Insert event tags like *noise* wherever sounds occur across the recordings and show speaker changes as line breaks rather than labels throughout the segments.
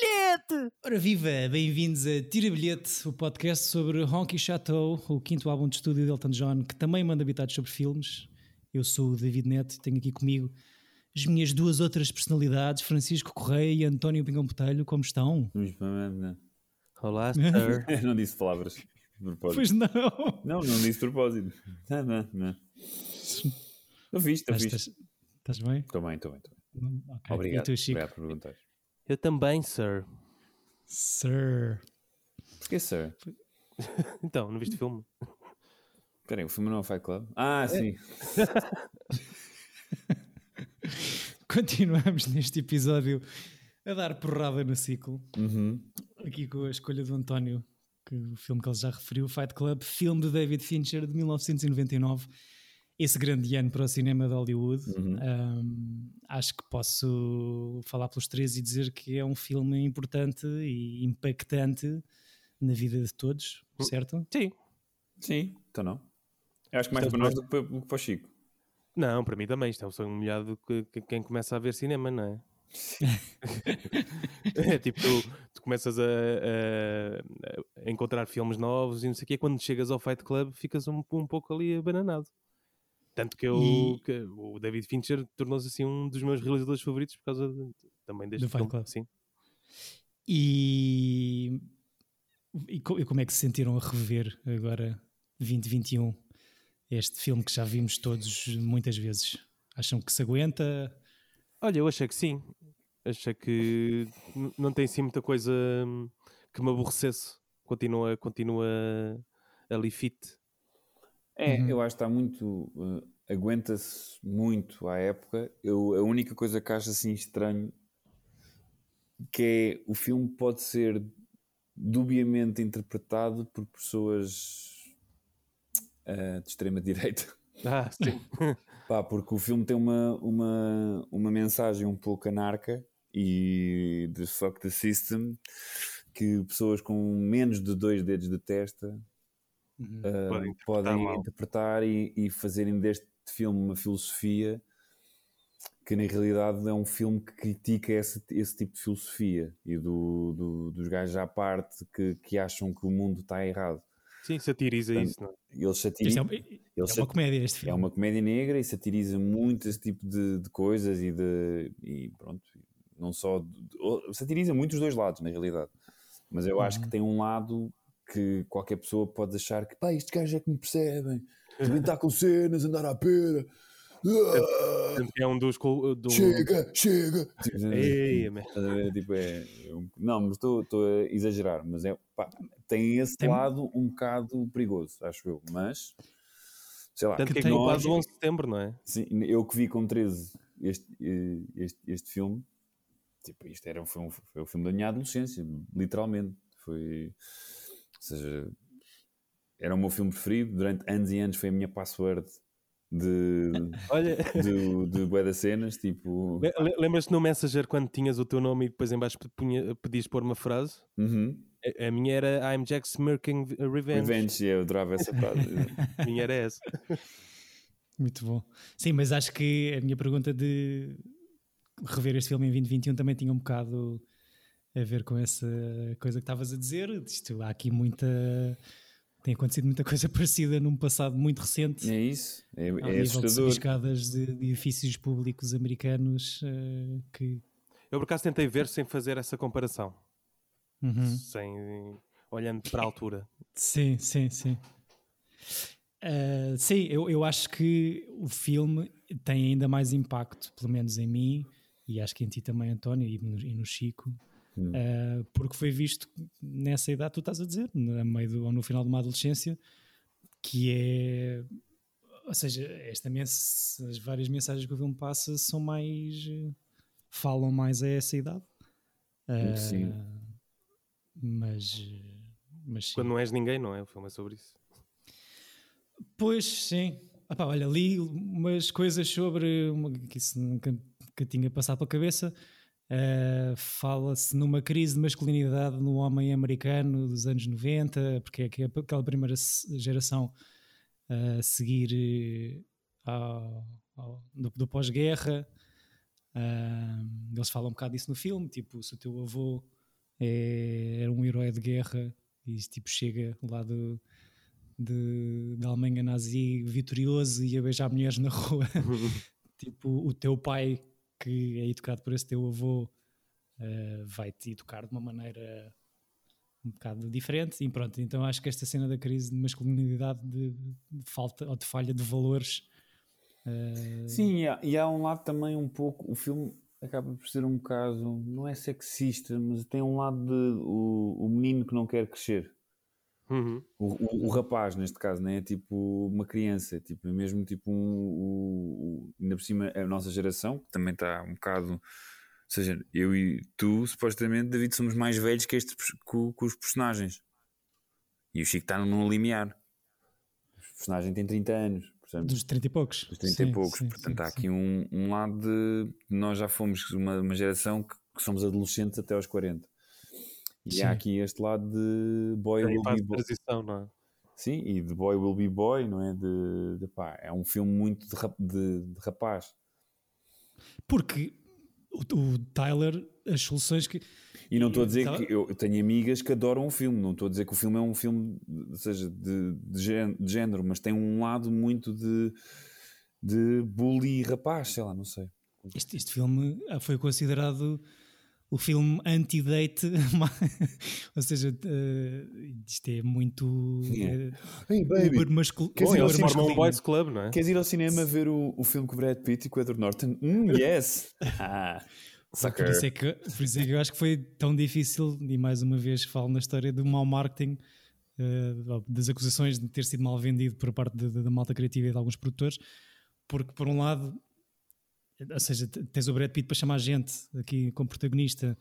bilhete! Ora viva, bem-vindos a Tira Bilhete, o podcast sobre Honky Chateau, o quinto álbum de estúdio de Elton John, que também manda habitados sobre filmes. Eu sou o David Neto e tenho aqui comigo as minhas duas outras personalidades, Francisco Correia e António Pingão Botelho, como estão?
Olá, *laughs* sir.
Eu não disse palavras de propósito.
Pois não.
Não, não disse de propósito. Não, não, não. Estou fixe, estou
Estás,
fixe.
estás- bem?
Estou bem, estou bem. Estou bem.
Ok.
Obrigado.
E tu, Chico?
Obrigado por perguntar.
Eu também, sir.
Sir.
Porquê, sir? *laughs*
Então, não viste o filme?
Espera aí, o filme não é o Fight Club? Ah, sim. *laughs*
Continuamos neste episódio a dar porrada no ciclo.
Uhum.
Aqui com a escolha do António, que o filme que ele já referiu, Fight Club, filme de David Fincher de 1999. Esse grande ano para o cinema de Hollywood.
Uhum.
Um, acho que posso falar pelos três e dizer que é um filme importante e impactante na vida de todos, certo?
Sim.
Sim, então não. Eu acho que mais
Então,
para nós do que para, o Chico.
Não, para mim também. Isto é um sonho molhado que, que quem começa a ver cinema, não é? é *laughs* *laughs* tipo, tu, tu começas a, a- a encontrar filmes novos e não sei o quê. Quando chegas ao Fight Club, ficas um, um pouco ali abananado. Tanto que, eu,
E-
que o David Fincher tornou-se assim um dos meus realizadores favoritos por causa de- também deste filme.
Club.
Sim.
E, e co- como é que se sentiram a rever agora 2021 este filme que já vimos todos muitas vezes? Acham que se aguenta?
Olha, eu achei que sim. Achei que não tem assim muita coisa hum, que me aborrecesse. Continua, continua ali fit.
É,
Uhum.
eu acho que está muito. eh, Aguenta-se muito à época. Eu, a única coisa que acho assim estranho que é o filme pode ser dubiamente interpretado por pessoas eh, de extrema *laughs* direita.
Ah, sim. *laughs*
Pá, porque o filme tem uma, uma, uma mensagem um pouco anarca e de fuck the system que pessoas com menos de dois dedos de testa uh,
Podem
podem,
interpretar mal.
interpretar e, e fazerem deste filme uma filosofia que na realidade é um filme que critica esse, esse tipo de filosofia e do, do- dos gajos à parte que, que acham que o mundo está errado.
sim, satiriza
Portanto,
isso. Não? é?
Eles
Isto é, é uma comédia este
É
filme.
uma comédia negra e satiriza muito esse tipo de, de coisas e de. E pronto, não só. satiriza muito os dois lados, na realidade. Mas eu acho que tem um lado que qualquer pessoa pode achar que, pá, estes gajos é que me percebem. *laughs* Também está com cenas, andar à pera.
Que é um dos. Do...
chega, chega. Tipo,
Ei?
Tipo, é, é um- não, mas estou a exagerar, mas é, pá, tem esse
Tem-
lado um bocado perigoso, acho eu. Mas, sei lá,
Tanto que é
tem-
culpado
nós-
do 11 de setembro, não é?
Sim, eu que vi com 13 este, eh, este, este filme, tipo, isto era, foi, um, foi o filme da minha adolescência, literalmente. Foi, seja, era o meu filme preferido, durante anos e anos foi a minha password de, *laughs*
Olha,
de, de bué das cenas, tipo...
le- le- lembras-te no Messenger quando tinhas o teu nome e depois em baixo punha- pedias pôr uma frase?
Uhum.
A, a minha era I'm Jack Smirking Revenge.
Revenge, eu adorava essa frase. *laughs*
A minha era essa.
Muito bom. Sim, mas acho que a minha pergunta de rever este filme em 2021 também tinha um bocado a ver com essa coisa que estavas a dizer. Isto, há aqui muita. Tem acontecido muita *laughs* coisa parecida num passado muito recente.
é isso, é,
ao
é
nível de
assustador.
subescadas de, de edifícios públicos americanos eh, que.
Eu por acaso tentei ver sem fazer essa comparação.
Uhum.
Sem, olhando para a altura.
Sim, sim, sim. Ah, sim, eu, eu acho que o filme tem ainda mais impacto, pelo menos em mim, e acho que em ti também, António, e no, e no Chico,
Hum.
ah, porque foi visto nessa idade, tu estás a dizer, no meio do, ou no final de uma adolescência, que é. Ou seja, esta mens as várias mensagens que o filme passa são mais. falam mais a essa idade. Ah,
Sim.
Mas. mas sim.
Quando não és ninguém, não é? O filme é sobre isso.
Pois, sim. Ah pá, olha, li umas coisas sobre uma, que isso nunca que tinha passado pela cabeça. Ah, Fala-se numa crise de masculinidade no homem americano dos anos 90, porque é é aquela primeira geração a seguir eh, ao- ao- do, do pós-guerra. Ah, eles falam um bocado disso no filme, tipo, se o teu avô é, era um herói de guerra e tipo chega lá do, de, da Alemanha nazi vitorioso e a beijar mulheres na rua. *laughs* tipo, o teu pai, que é educado por esse teu avô, uh, vai-te educar de uma maneira um bocado diferente. E pronto, então acho que esta cena da crise de masculinidade, de, de falta ou de falha de valores.
Uh... Sim, e há, e há um lado também um pouco. O filme acaba por ser um bocado, não é sexista, mas tem um lado de o, o menino que não quer crescer.
Uhum.
O, o, o, rapaz, neste caso, não é tipo uma criança, tipo, é mesmo tipo um. O, ainda por cima, a nossa geração, que também está um bocado. Ou seja, eu e tu, supostamente, David, somos mais velhos que, este, que, que os personagens. E o Chico está num limiar. O personagem tem 30 anos.
Portanto, dos 30 e poucos.
Dos 30 sim, e poucos. Sim, portanto, sim, há aqui um, um lado de. Nós já fomos uma, uma geração que, que somos adolescentes até aos 40. E Sim. há aqui este lado de boy
will be boy. Transição, não é?
Sim, e de boy will be boy, não é? De, de pá, é um filme muito de, de, de rapaz.
Porque o, o, Tyler, as soluções que.
E não estou a dizer que eu tenho amigas que adoram o filme, não estou a dizer que o filme é um filme, seja, de, de, género, mas tem um lado muito de, de bully rapaz, sei lá, não sei.
Este, este filme foi considerado o filme anti-date, *laughs* ou seja, uh, isto é muito
yeah. uh, hey, baby.
Uber mascul Queres ir ao cinema, um boys club, não é?
Queres ir ao cinema ver o, o filme com o Brad Pitt e com o Edward Norton? Mm, *laughs* yes!
ah, por, isso é que, por isso é que eu acho que foi tão difícil, e mais uma vez falo na história do mau marketing, uh, das acusações de ter sido mal vendido por parte da malta criativa e de alguns produtores, porque por um lado ou seja, tens o Brad Pitt para chamar gente aqui como protagonista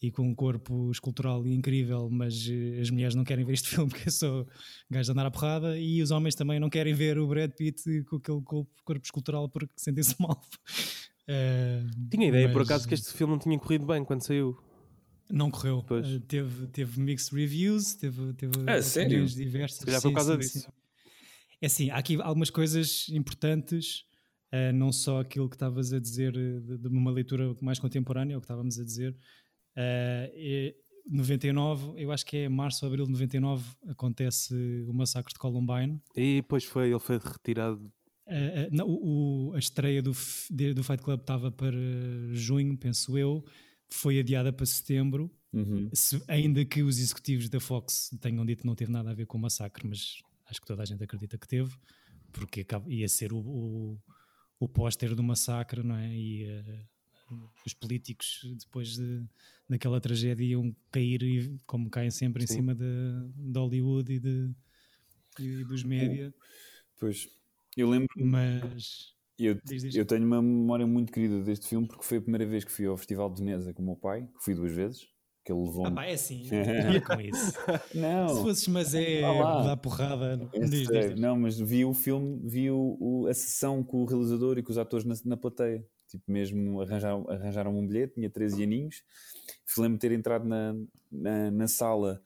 e com um corpo escultural incrível, mas uh, as mulheres não querem ver este *laughs* filme porque é só gajo de andar à porrada e os homens também não querem ver o Brad Pitt com aquele corpo, corpo escultural porque sentem-se *laughs* mal.
Uh, tinha ideia mas... por acaso que este filme não tinha corrido bem quando saiu.
Não correu. Uh, teve, teve mixed reviews, teve, teve
ah, opiniões
diversas.
Se calhar por causa sim, disso. Sim.
É assim, há aqui algumas coisas importantes Uh, não só aquilo que estavas a dizer eh, de, de, uma leitura mais contemporânea, o que estávamos a dizer. Uh, e 99, eu acho que é março ou abril de 99, acontece o massacre de Columbine.
E depois foi, ele foi retirado.
Uh, não, o, a estreia do, do Fight Club estava para junho, penso eu, foi adiada para setembro.
Uhum.
Se, ainda que os executivos da Fox tenham dito que não teve nada a ver com o massacre, mas acho que toda a gente acredita que teve, porque ia ser o, o o póster do massacre, não é? E uh, os políticos, depois de, daquela tragédia, iam cair, como caem sempre, Sim. em cima de, de Hollywood e, de, e dos média.
Pois, eu lembro.
Mas.
Eu, eu tenho uma memória muito querida deste filme porque foi a primeira vez que fui ao Festival de Veneza com o meu pai, que fui duas vezes que ele levou.
Ah, pá, é assim, *laughs* não com isso. *laughs*
não.
Se fosses, mas é ah, dar porrada. Diz, diz, diz,
Não, mas vi o filme, vi o, o, a sessão com o realizador e com os atores na, na plateia. Tipo, mesmo arranjaram, arranjaram um bilhete, tinha 13 aninhos. Lembro-me ter entrado na, na, na sala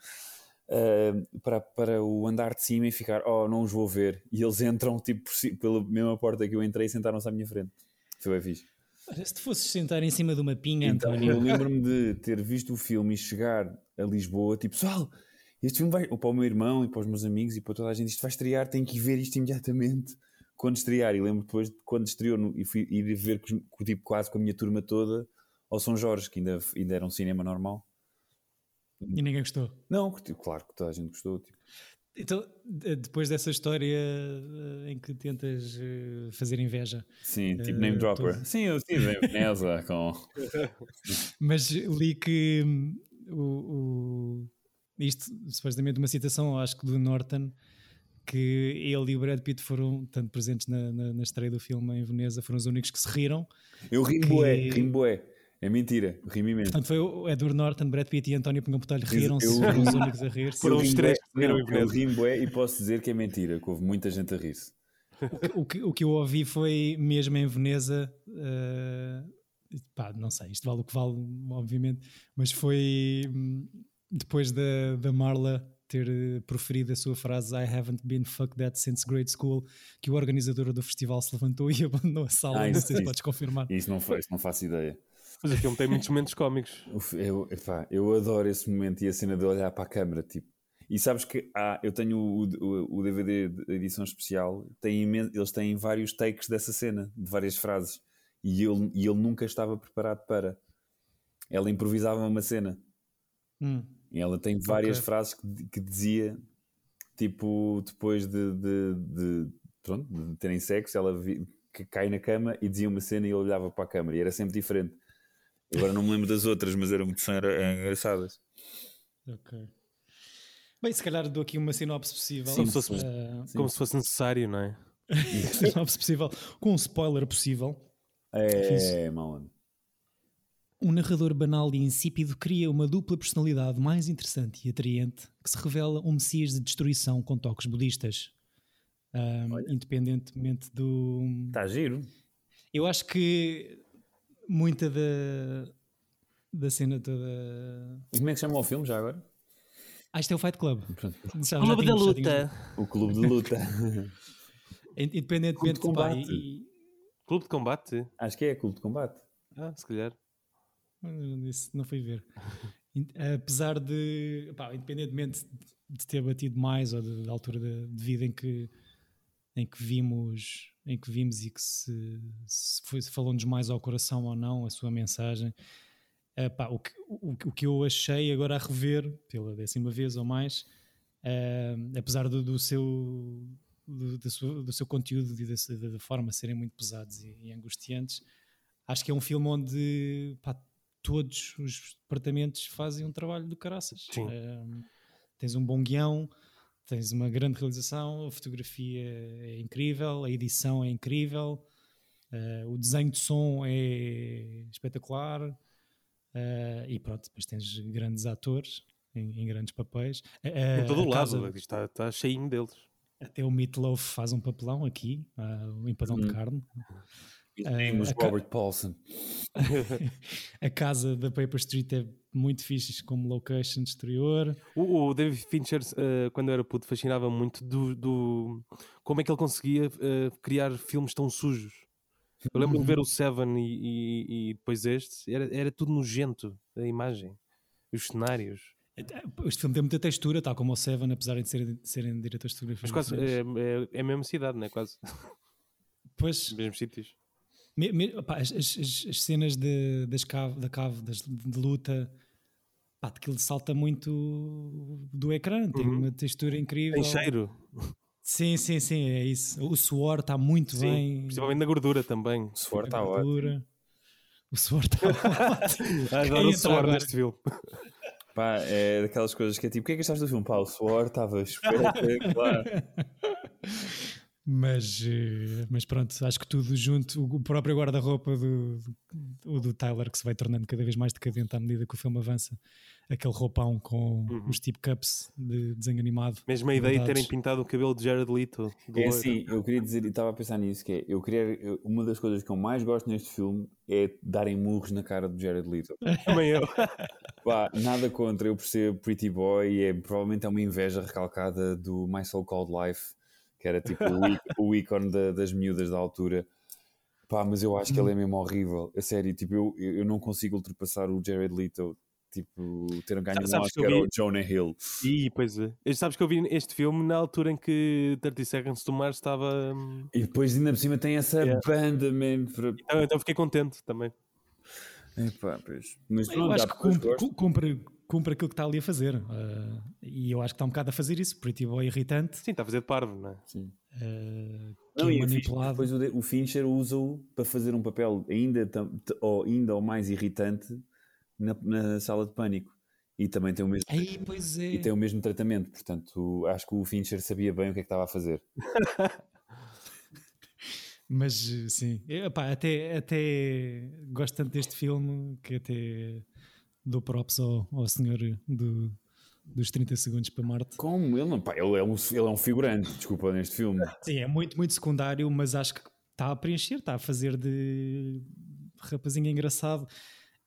uh, para, para o andar de cima e ficar, oh, não os vou ver. E eles entram, tipo, pela mesma porta que eu entrei e sentaram-se à minha frente. Foi bem fixe.
Se te fosses sentar em cima de uma pinha,
então,
António.
Eu *laughs* lembro-me de ter visto o filme e chegar a Lisboa, tipo, pessoal, este filme vai. Ou para o meu irmão e para os meus amigos e para toda a gente, isto vai estrear, tem que ir ver isto imediatamente. Quando estrear, e lembro depois de quando estreou no, e fui ir ver com, tipo, quase com a minha turma toda ao São Jorge, que ainda, ainda era um cinema normal.
E ninguém gostou?
Não, claro que toda a gente gostou. Tipo.
Então, depois dessa história eh, em que tentas eh, fazer inveja.
Sim, tipo uh, name dropper. Sim, eu estive em Veneza *laughs* com.
Mas li que hum, o, o, isto, supostamente, uma citação, acho que do Norton, que ele e o Brad Pitt foram tanto presentes na, na, na estreia do filme em Veneza, foram os únicos que se riram.
Eu ri bué, ri bué. É mentira, rimi mesmo.
Portanto, foi o Edward Norton, Brad Pitt e António Pinhão Botelho riram-se, foram os únicos a rir-se.
Foram os três
riram Eu rimo e posso dizer que é mentira, que houve muita gente a rir-se.
O, que, o que eu ouvi foi mesmo em Veneza, uh, pá, não sei, isto vale o que vale, obviamente, mas foi hum, depois da, da Marla ter eh, proferido a sua frase I haven't been fucked that since grade school, que o organizador do festival se levantou e *laughs* abandonou a sala. Ah, não sei se podes confirmar.
Isso não, foi, isso não faço ideia.
Mas o filme tem muitos momentos cómicos.
Eu, epá, eu adoro esse momento e a cena de olhar para a câmera, tipo. E sabes que ah, eu tenho o, o, o DVD de edição especial, tem imen- eles têm vários takes dessa cena, de várias frases, e ele, e ele nunca estava preparado para. Ela improvisava uma cena.
Hum.
E ela tem várias
Ok.
frases que, que dizia, tipo, depois de, de, de, pronto, de terem sexo, ela vi- que cai na cama e dizia uma cena e ele olhava para a câmera e era sempre diferente. Agora não me lembro das outras, mas eram muito engraçadas.
Ok. Bem, se calhar dou aqui uma sinopse possível.
Sim,
se fosse-
Eh,
Como se fosse necessário, não é? *laughs*
sinopse possível, com um spoiler possível.
É, malandro.
Um narrador banal e insípido cria uma dupla personalidade mais interessante e atraente que se revela um messias de destruição com toques budistas. Ahm, independentemente do.
Está giro.
Eu acho que muita da, da cena toda.
E como é que chama o filme já agora?
Ah, isto é o Fight Club. Já
Clube da
já tínhamos-
luta.
O Clube de Luta. *laughs*
Independentemente
Clube de
pá,
combate.
e-
Clube de combate?
Acho que é Clube de Combate.
Ah, se calhar.
isso não fui ver. Apesar de, pá, independentemente de ter batido mais ou de- da altura da de vida em que, em que vimos em que vimos e que se, se foi, se falou-nos mais ao coração ou não a sua mensagem eh, pá, o, que, o, o que eu achei agora a rever pela décima vez ou mais eh, apesar do, do seu do, da sua- do seu conteúdo e da, da forma serem muito pesados e, e angustiantes acho que é um filme onde pá, todos os departamentos fazem um trabalho do caraças. Eh, tens um bom guião tens uma grande realização, a fotografia é incrível, a edição é incrível, eh, o desenho de som é espetacular eh, e pronto, depois tens grandes atores em, em grandes papéis. Eh,
Em todo
a
o lado.
casa-
Está, está cheinho deles.
até o Meatloaf faz um papelão aqui, ah, o empadão de
Hum.
carne.
E
Eh,
temos
a ca-
Robert Paulson. *laughs*
a casa da Paper Street é muito fixe como location exterior.
O, o David Fincher, eh, quando eu era puto, fascinava muito do, do- como é que ele conseguia eh, criar filmes tão sujos. Eu lembro de ver o Seven e, e- e depois este, era, era tudo nojento, a imagem, os cenários.
Este filme tem muita textura, tal como o Seven, apesar de serem, de serem diretores de fotografia.
Mas quase é, é, é a mesma cidade, não é? Quase
Pois,
os mesmos sítios.
Me- me- opá, as, as- as- as cenas de, das cave, da cave, das, de luta, pá, aquilo salta muito do ecrã, tem
Uhum.
uma textura incrível.
Tem cheiro,
Sim, sim, sim, é isso. O suor está muito
sim,
bem.
principalmente na gordura também.
O suor está ótimo.
gordura. O suor está *laughs* ótimo.
Adoro o suor
agora?
neste filme. *laughs*
Pá, é daquelas coisas que é tipo, o que é que achaste do filme? Pá, o suor estava espetacular. *laughs*
Mas, eh, mas pronto, acho que tudo junto, o próprio guarda-roupa do, do, do Tyler, que se vai tornando cada vez mais decadente à medida que o filme avança, aquele roupão com
Uhum.
os tip cups de desenho animado.
Mesmo a ideia de terem pintado o cabelo de Jared Leto. de
É assim, eu queria dizer, e estava a pensar nisso, que é, eu queria, uma das coisas que eu mais gosto neste filme é darem murros na cara do Jared Leto. *laughs*
Também eu. *laughs*
Pá, nada contra, eu percebo Pretty Boy e é, provavelmente é uma inveja recalcada do My So Called Life, que era tipo o, *laughs* ícone da- das miúdas da altura. Pá, mas eu acho que ele é mesmo horrível. A sério, tipo, eu, eu eu não consigo ultrapassar o Jared Leto, tipo, ter ganho um
Sabes que eu
Oscar
vi-
ao Jonah Hill.
E pois é. E Sabes que eu vi este filme na altura em que 30 Seconds to Mars estava. hum,
E depois ainda por cima tem essa
Yeah.
banda, man. Para...
Então, então fiquei contente também.
Epá, pois. Mas
Eu
pronto,
acho que cumpre, cumpre, cumpre aquilo que está ali a fazer. uh, e eu acho que está um bocado a fazer isso. Pretty Boy irritante,
Sim, está a fazer de parvo, não é?
Sim.
uh, que
Não,
é
e o Fincher-
manipulado.
Depois o, o Fincher usa-o para fazer um papel ainda, ou ainda ou mais irritante na, na sala de pânico. E também tem o mesmo,
Aí, pois é.
e tem o mesmo tratamento. Portanto, acho que o Fincher sabia bem o que é que estava a fazer. *laughs*
Mas uh, sim, epá, até, até gosto tanto deste filme que até dou props ao, ao senhor do, dos 30 segundos para Marte.
Como? Ele, não, pá, ele, é um, ele é um figurante, desculpa, neste filme. *laughs*
Sim, é muito, muito secundário, mas acho que está a preencher, está a fazer de rapazinho engraçado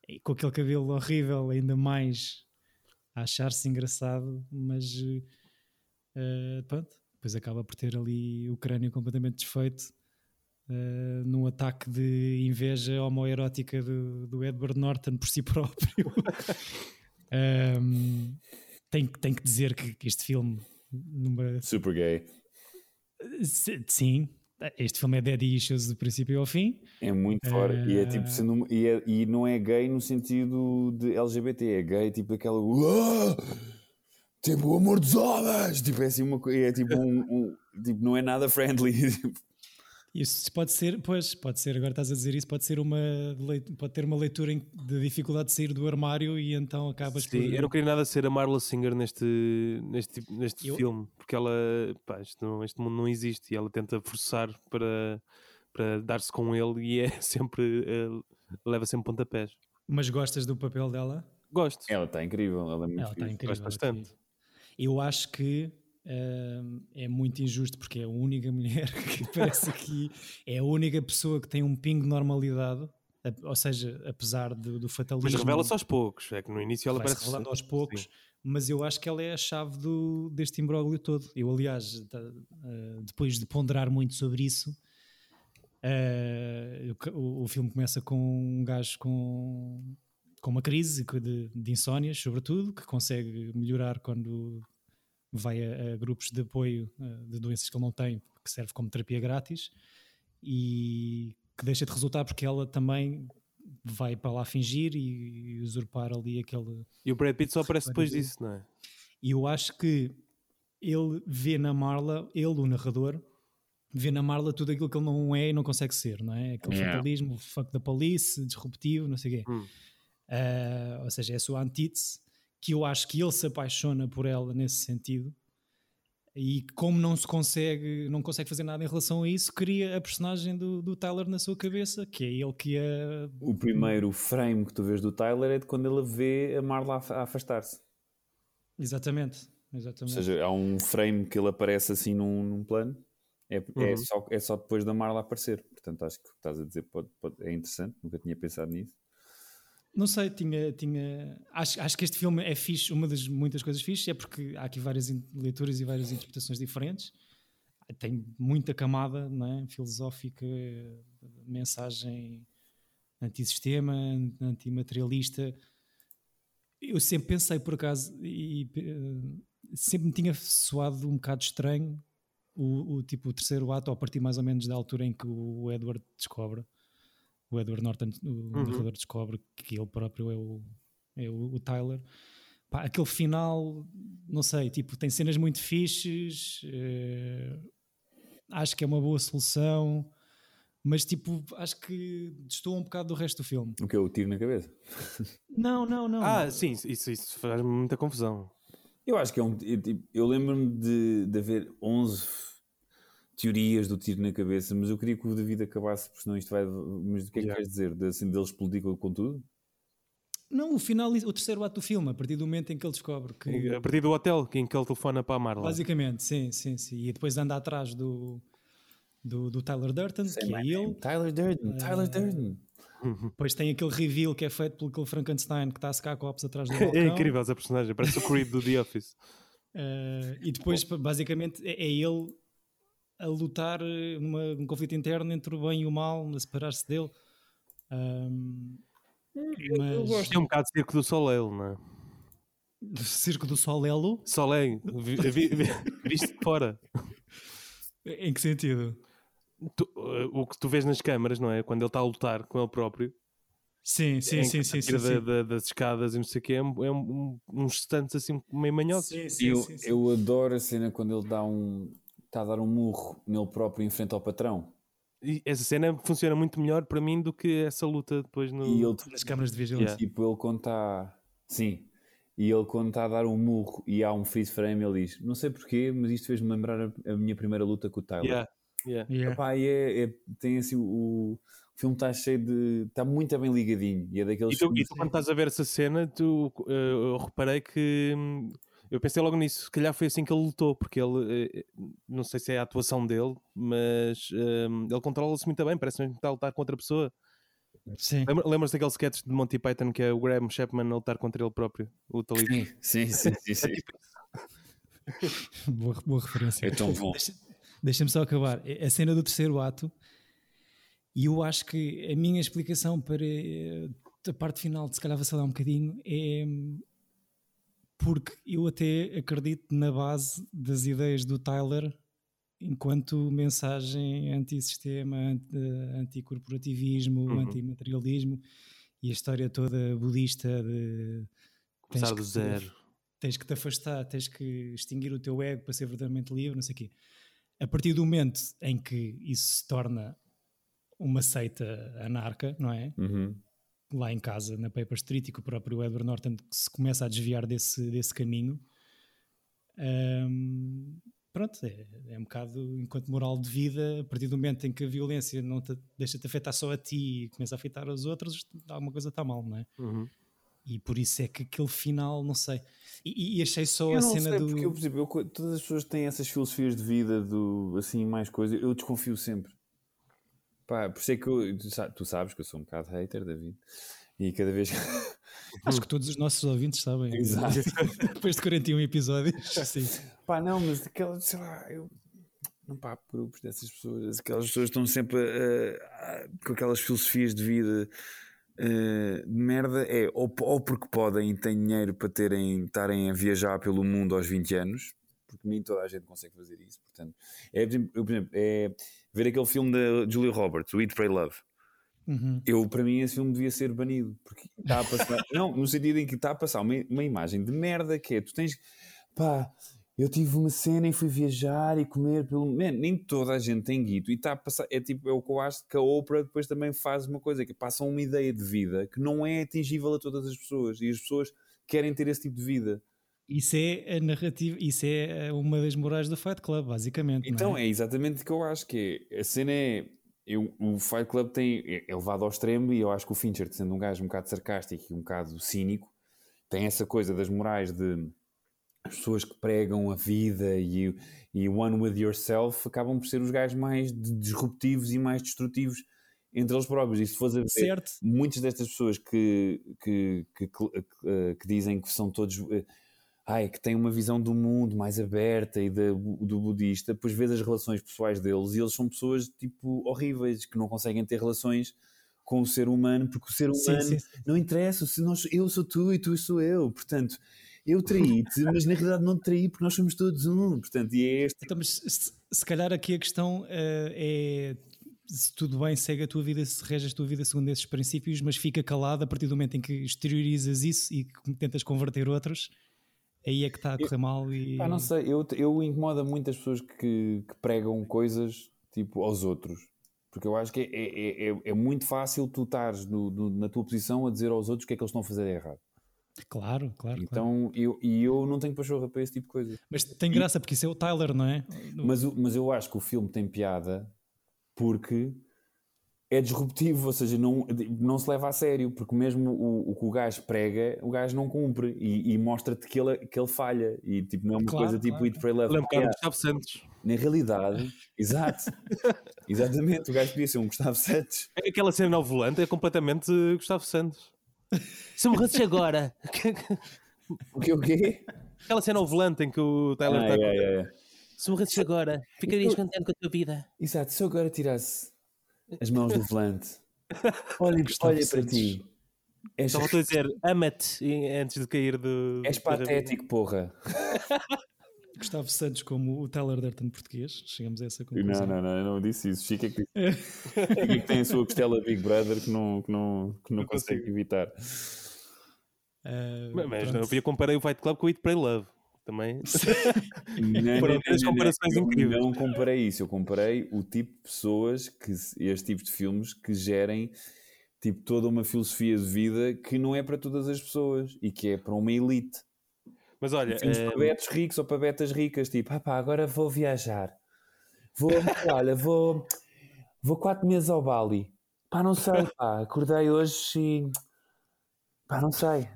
e com aquele cabelo horrível, ainda mais a achar-se engraçado, mas eh, pronto, depois acaba por ter ali o crânio completamente desfeito uh, num ataque de inveja homoerótica do, do Edward Norton por si *laughs* próprio. *laughs* um, tem, tem que dizer que, que este filme. Numa...
Super gay.
Sim, este filme é dead issues do princípio ao fim.
É muito fora. Uh... E, é tipo, sendo, e, é, e não é gay no sentido de LGBT, é gay tipo aquela. Uah! Tipo, o amor dos homens! Tipo, é assim uma coisa. É tipo um, um. tipo, não é nada friendly. *laughs* Tipo,
isso pode ser, pois, pode ser, agora estás a dizer isso, pode ser uma pode ter uma leitura de dificuldade de sair do armário e então acabas
Sim, por... eu não queria nada ser a Marla Singer neste, neste, neste eu... filme, porque ela, pá, este, este mundo não existe e ela tenta forçar para, para dar-se com ele e é *laughs* sempre, é, leva sempre pontapés.
Mas gostas do papel dela?
Gosto.
Ela está incrível, ela é muito
ela está incrível.
Gosto bastante.
Eu acho que Uh, é muito injusto porque é a única *laughs* mulher que aparece aqui, é a única pessoa que tem um pingo de normalidade, ou seja, apesar do, do fatalismo.
Mas revela-se aos poucos, é que no início ela parece.
revelando aos poucos, sim. mas eu acho que ela é a chave do, deste imbróglio todo. Eu, aliás, uh, depois de ponderar muito sobre isso, uh, o, o, filme começa com um gajo com. Com uma crise de, de insónias, sobretudo, que consegue melhorar quando vai a, a grupos de apoio uh, de doenças que ele não tem, que serve como terapia grátis e que deixa de resultar porque ela também vai para lá fingir e, e usurpar ali aquele.
E o Brad Pitt só aparece depois disso, não é?
E eu acho que ele vê na Marla, ele, o narrador, vê na Marla tudo aquilo que ele não é e não consegue ser, não é? Aquele yeah. fatalismo, fuck da police, disruptivo, não sei o quê. Hum. Uh, ou seja, é a sua antítese que eu acho que ele se apaixona por ela nesse sentido e como não se consegue não consegue fazer nada em relação a isso cria a personagem do, do Tyler na sua cabeça que é ele que é
o primeiro frame que tu vês do Tyler é de quando ele vê a Marla a afastar-se.
Exatamente, exatamente.
ou seja, há um frame que ele aparece assim num, num plano é, é uhum. é, só, é só depois da Marla aparecer. Portanto acho que o que estás a dizer pode, pode, é interessante, nunca tinha pensado nisso
não sei, tinha. tinha acho, acho que este filme é fixe. Uma das muitas coisas fixes é porque há aqui várias leituras e várias interpretações diferentes. Tem muita camada não é? filosófica, mensagem antissistema, antimaterialista. Eu sempre pensei, por acaso, e sempre me tinha soado um bocado estranho o, o tipo o terceiro ato, a partir mais ou menos da altura em que o Edward descobre o Edward Norton, o uhum. narrador, descobre que ele próprio é o, é o, o Tyler. Pá, aquele final, não sei, tipo, tem cenas muito fixes, eh, acho que é uma boa solução, mas tipo, acho que estou um bocado do resto do filme.
O que é o tiro na cabeça?
Não, não, não.
Ah, sim, isso, isso faz muita confusão.
Eu acho que é um. Eu, tipo, eu lembro-me de, de haver 11 teorias do tiro na cabeça, mas eu queria que o David acabasse, porque senão isto vai. Mas o que é que yeah. queres dizer? De, assim, dele explodir com tudo?
Não, o final, o terceiro ato do filme, a partir do momento em que ele descobre que.
A partir do hotel em que ele telefona para a Marla.
Basicamente, sim, sim, sim. E depois anda atrás do, do, do Tyler Durden, que é ele.
Tyler Durden, uh, Tyler Durden.
Depois tem aquele reveal que é feito pelo aquele Frankenstein que está a secar copos atrás do *laughs*
balcão. É incrível essa personagem, parece o Creed do The Office.
Uh, e depois, basicamente, é, é ele a lutar eh, numa, num conflito interno entre o bem e o mal, a separar-se dele. Um,
mas... Eu gosto. É um bocado de Circo do Soleil, não é?
Circo do Solelo?
Soleil, vi, vi, vi, visto de fora.
Em que sentido?
Tu, uh, o que tu vês nas câmaras, não é? Quando ele está a lutar com ele próprio.
Sim, sim, sim, sim, sim,
da, da, das escadas e não sei o que, é, um, é um, uns stands assim meio manhosos.
Sim, sim,
eu,
sim, sim.
eu adoro a cena quando ele dá um, está a dar um murro nele próprio em frente ao patrão.
E essa cena funciona muito melhor para mim do que essa luta depois no...
e ele, nas câmaras de vigilância.
Yeah. Tipo, ele quando está. Sim. E ele quando está a dar um murro e há um freeze frame, ele diz: Não sei porquê, mas isto fez-me lembrar a, a, minha primeira luta com o Tyler.
Yeah. Yeah. Yeah.
Epá, é, é, tem assim o, o filme está cheio de. está muito bem ligadinho. E é daqueles.
E tu, e tu quando estás a ver essa cena, tu, uh, eu reparei que hum, eu pensei logo nisso, se calhar foi assim que ele lutou, porque ele, eh, não sei se é a atuação dele, mas um, ele controla-se muito bem, parece que está a lutar com outra pessoa.
Sim.
Lembras-te daquele sketch de Monty Python que é o Graham Chapman a lutar contra ele próprio, o talito?
Sim, sim, sim. sim, *laughs*
boa, boa referência.
É tão bom.
Deixa-me só acabar. A cena do terceiro ato E eu acho que a minha explicação para eh, a parte final de se calhar vacilar um bocadinho é porque eu até acredito na base das ideias do Tyler enquanto mensagem anti-sistema, anti-corporativismo, uhum. anti-materialismo e a história toda budista de
começar do zero.
Tens que te afastar, tens que extinguir o teu ego para ser verdadeiramente livre, não sei o quê. A partir do momento em que isso se torna uma seita anarca, não é?
Uhum.
Lá em casa, na Paper Street, e que o próprio Edward Norton se começa a desviar desse, desse caminho. Um, pronto, é, é, um bocado enquanto moral de vida, a partir do momento em que a violência não te, deixa-te afetar só a ti e começa a afetar os outros, alguma coisa está mal, não é?
Uhum.
E por isso é que aquele final, não sei. E, e achei só
eu
a cena
sei,
do.
Porque eu, por exemplo, eu, todas as pessoas têm essas filosofias de vida, do assim, mais coisas, eu desconfio sempre. Pá, por isso é que eu, tu sabes que eu sou um bocado hater, David. E cada vez. *laughs*
Acho que todos os nossos ouvintes sabem. *laughs*
Exato. *laughs*
Depois de 41 episódios. Sim.
Pá, não, mas aquela, sei lá, eu não pá, grupos dessas pessoas, aquelas pessoas estão sempre uh, uh, com aquelas filosofias de vida uh, de merda, é ou, ou porque podem e têm dinheiro para terem, estarem a viajar pelo mundo aos 20 anos, porque nem toda a gente consegue fazer isso, portanto, é, por exemplo, é ver aquele filme da Julia Roberts, o Eat, Pray, Love.
Uhum.
Eu, para mim, esse filme devia ser banido porque está a passar, *laughs* não, no sentido em que está a passar uma, uma imagem de merda que é tu tens pá, eu tive uma cena e fui viajar e comer pelo. Man, nem toda a gente tem guito e está a passar. É tipo, é o que eu acho que a Oprah depois também faz uma coisa, que passa uma ideia de vida que não é atingível a todas as pessoas e as pessoas querem ter esse tipo de vida.
Isso é a narrativa, isso é uma das morais do Fight Club, basicamente.
Então
é?
é? exatamente o que eu acho que é. A cena é. Eu, o Fight Club tem, é, é levado ao extremo e eu acho que o Fincher, sendo um gajo um bocado sarcástico e um bocado cínico, tem essa coisa das morais de as pessoas que pregam a vida e, e one with yourself acabam por ser os gajos mais disruptivos e mais destrutivos entre eles próprios. E se fores a ver,
certo.
muitas destas pessoas que, que, que, que, eh, que dizem que são todos. Ai, que têm uma visão do mundo mais aberta e de, do budista, depois vês as relações pessoais deles e eles são pessoas tipo horríveis que não conseguem ter relações com o ser humano porque o ser humano sim, sim, sim. não interessa, se nós, eu sou tu e tu sou eu, portanto eu traí-te, *laughs* mas na realidade não te traí porque nós somos todos um. Portanto, e é este.
Então, mas se, se calhar aqui a questão uh, é se tudo bem, segue a tua vida, se reges a tua vida segundo esses princípios, mas fica calado a partir do momento em que exteriorizas isso e tentas converter outros, aí é que está a correr
eu,
mal. E...
Pá, não sei, eu, eu incomoda muitas pessoas que, que pregam coisas tipo aos outros. Porque eu acho que é, é, é, é muito fácil tu estares no, no, na tua posição a dizer aos outros o que é que eles estão a fazer errado.
Claro, claro.
Então,
claro.
Eu, e eu não tenho pachorra para esse tipo de coisa.
Mas tem graça, porque isso é o Tyler, não é?
Mas, mas eu acho que o filme tem piada porque é disruptivo, ou seja, não, não se leva a sério, porque mesmo o, o que o gajo prega, o gajo não cumpre e, e mostra-te que ele, que ele falha. E tipo, não é uma claro, coisa tipo claro. It Pray Love.
Ele é um bocado Gustavo Santos.
Na realidade, *laughs* exato, exatamente, o gajo podia ser um Gustavo Santos.
Aquela cena ao volante é completamente Gustavo Santos. *laughs* Se morresses agora.
o que o quê?
Aquela cena ao volante em que o Tyler
ah, está. É, é,
Se morresses agora, ficarias contente com a tua vida.
Exato, se eu agora tirasse as mãos do volante, *laughs* olha, olha para ti.
És... Só voltou a dizer, ama-te antes de cair do.
És patético, porra. *laughs*
Gustavo Santos como o Tyler Durden português. Chegamos a essa conclusão.
Não, não, não, eu não disse isso. Chica é que, Chica é que tem a sua costela Big Brother que não, que não, que não, não consegue evitar.
Uh, mas, mas não, eu comparei o Fight Club com o Eat, Pray, Love. Também. *laughs*
não, Foram três comparações incríveis. Não comparei isso. Eu comparei o tipo de pessoas, que este tipo de filmes, que gerem tipo toda uma filosofia de vida que não é para todas as pessoas e que é para uma elite.
Mas olha.
Filmes é... para betos ricos ou para betas ricas, tipo, ah pá, agora vou viajar. Vou, olha, vou, vou quatro meses ao Bali. Pá, não sei, pá, acordei hoje e. pá, não sei.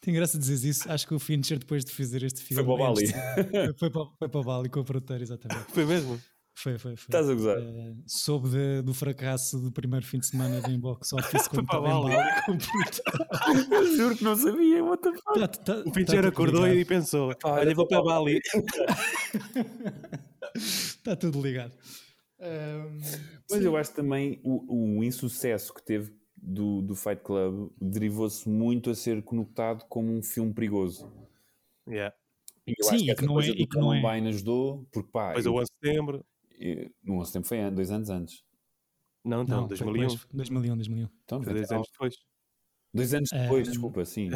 Tem graça dizer isso. Acho que o Fincher, depois de fazer este filme. *laughs*
Foi para o Bali.
foi, para, foi para o Bali com o produtor, exatamente.
Foi mesmo?
Foi, foi, foi.
Estás a gozar?
Uh, soube de, do fracasso do primeiro fim de semana de box *laughs* office quando estava em Bali.
Eu juro que não sabia, what the fuck? Tá,
tá, o Pincheiro tá acordou ligado. e pensou: Olha, vou para Bali.
Está *laughs* tudo ligado. Um,
Mas
sim.
eu acho também o, o insucesso que teve do, do Fight Club derivou-se muito a ser conotado como um filme perigoso.
Yeah.
E eu
Sim,
acho
e
que
que não é- e que não é-
Columbine ajudou, porque pá,
Depois
eu,
o 11 de setembro.
eu, no 11 de setembro foi an- dois anos antes.
Não, então,
Não, foi
2001.
depois, 2001, 2001.
Então,
Foi 10
99.
anos depois.
Dois anos depois,
Ah,
desculpa, *laughs* sim.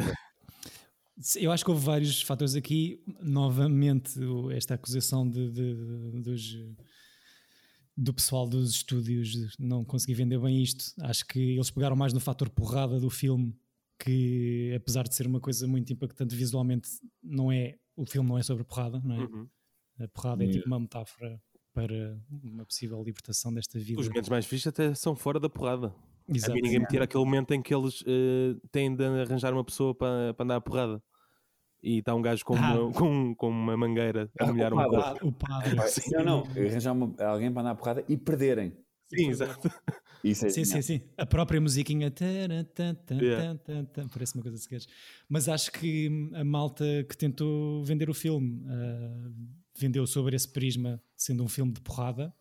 Eu acho que houve vários fatores aqui. Novamente, o- esta acusação de, de- de- dos, do pessoal dos estúdios não conseguir vender bem isto. Acho que eles pegaram mais no fator porrada do filme, que apesar de ser uma coisa muito impactante visualmente, não é. O filme não é sobre porrada, não é?
Uhum.
A porrada é tipo uma metáfora para uma possível libertação desta vida.
Os momentos mais fixos até são fora da porrada. A
Exato.
mim ninguém me tira aquele momento em que eles eh, têm de arranjar uma pessoa para, para andar a porrada. E está um gajo com,
Ah.
uma, com, com uma mangueira a
Ah,
molhar
o
uma
padre.
coisa.
O padre.
Não, não, arranjar uma- alguém para andar a porrada e perderem.
Sim, exato.
Isso é
Sim, sim,
genial.
sim. A própria musiquinha.
Yeah.
Parece uma coisa de sketch. Mas acho que hum, a malta que tentou vender o filme ah, vendeu sobre esse prisma, sendo um filme de porrada.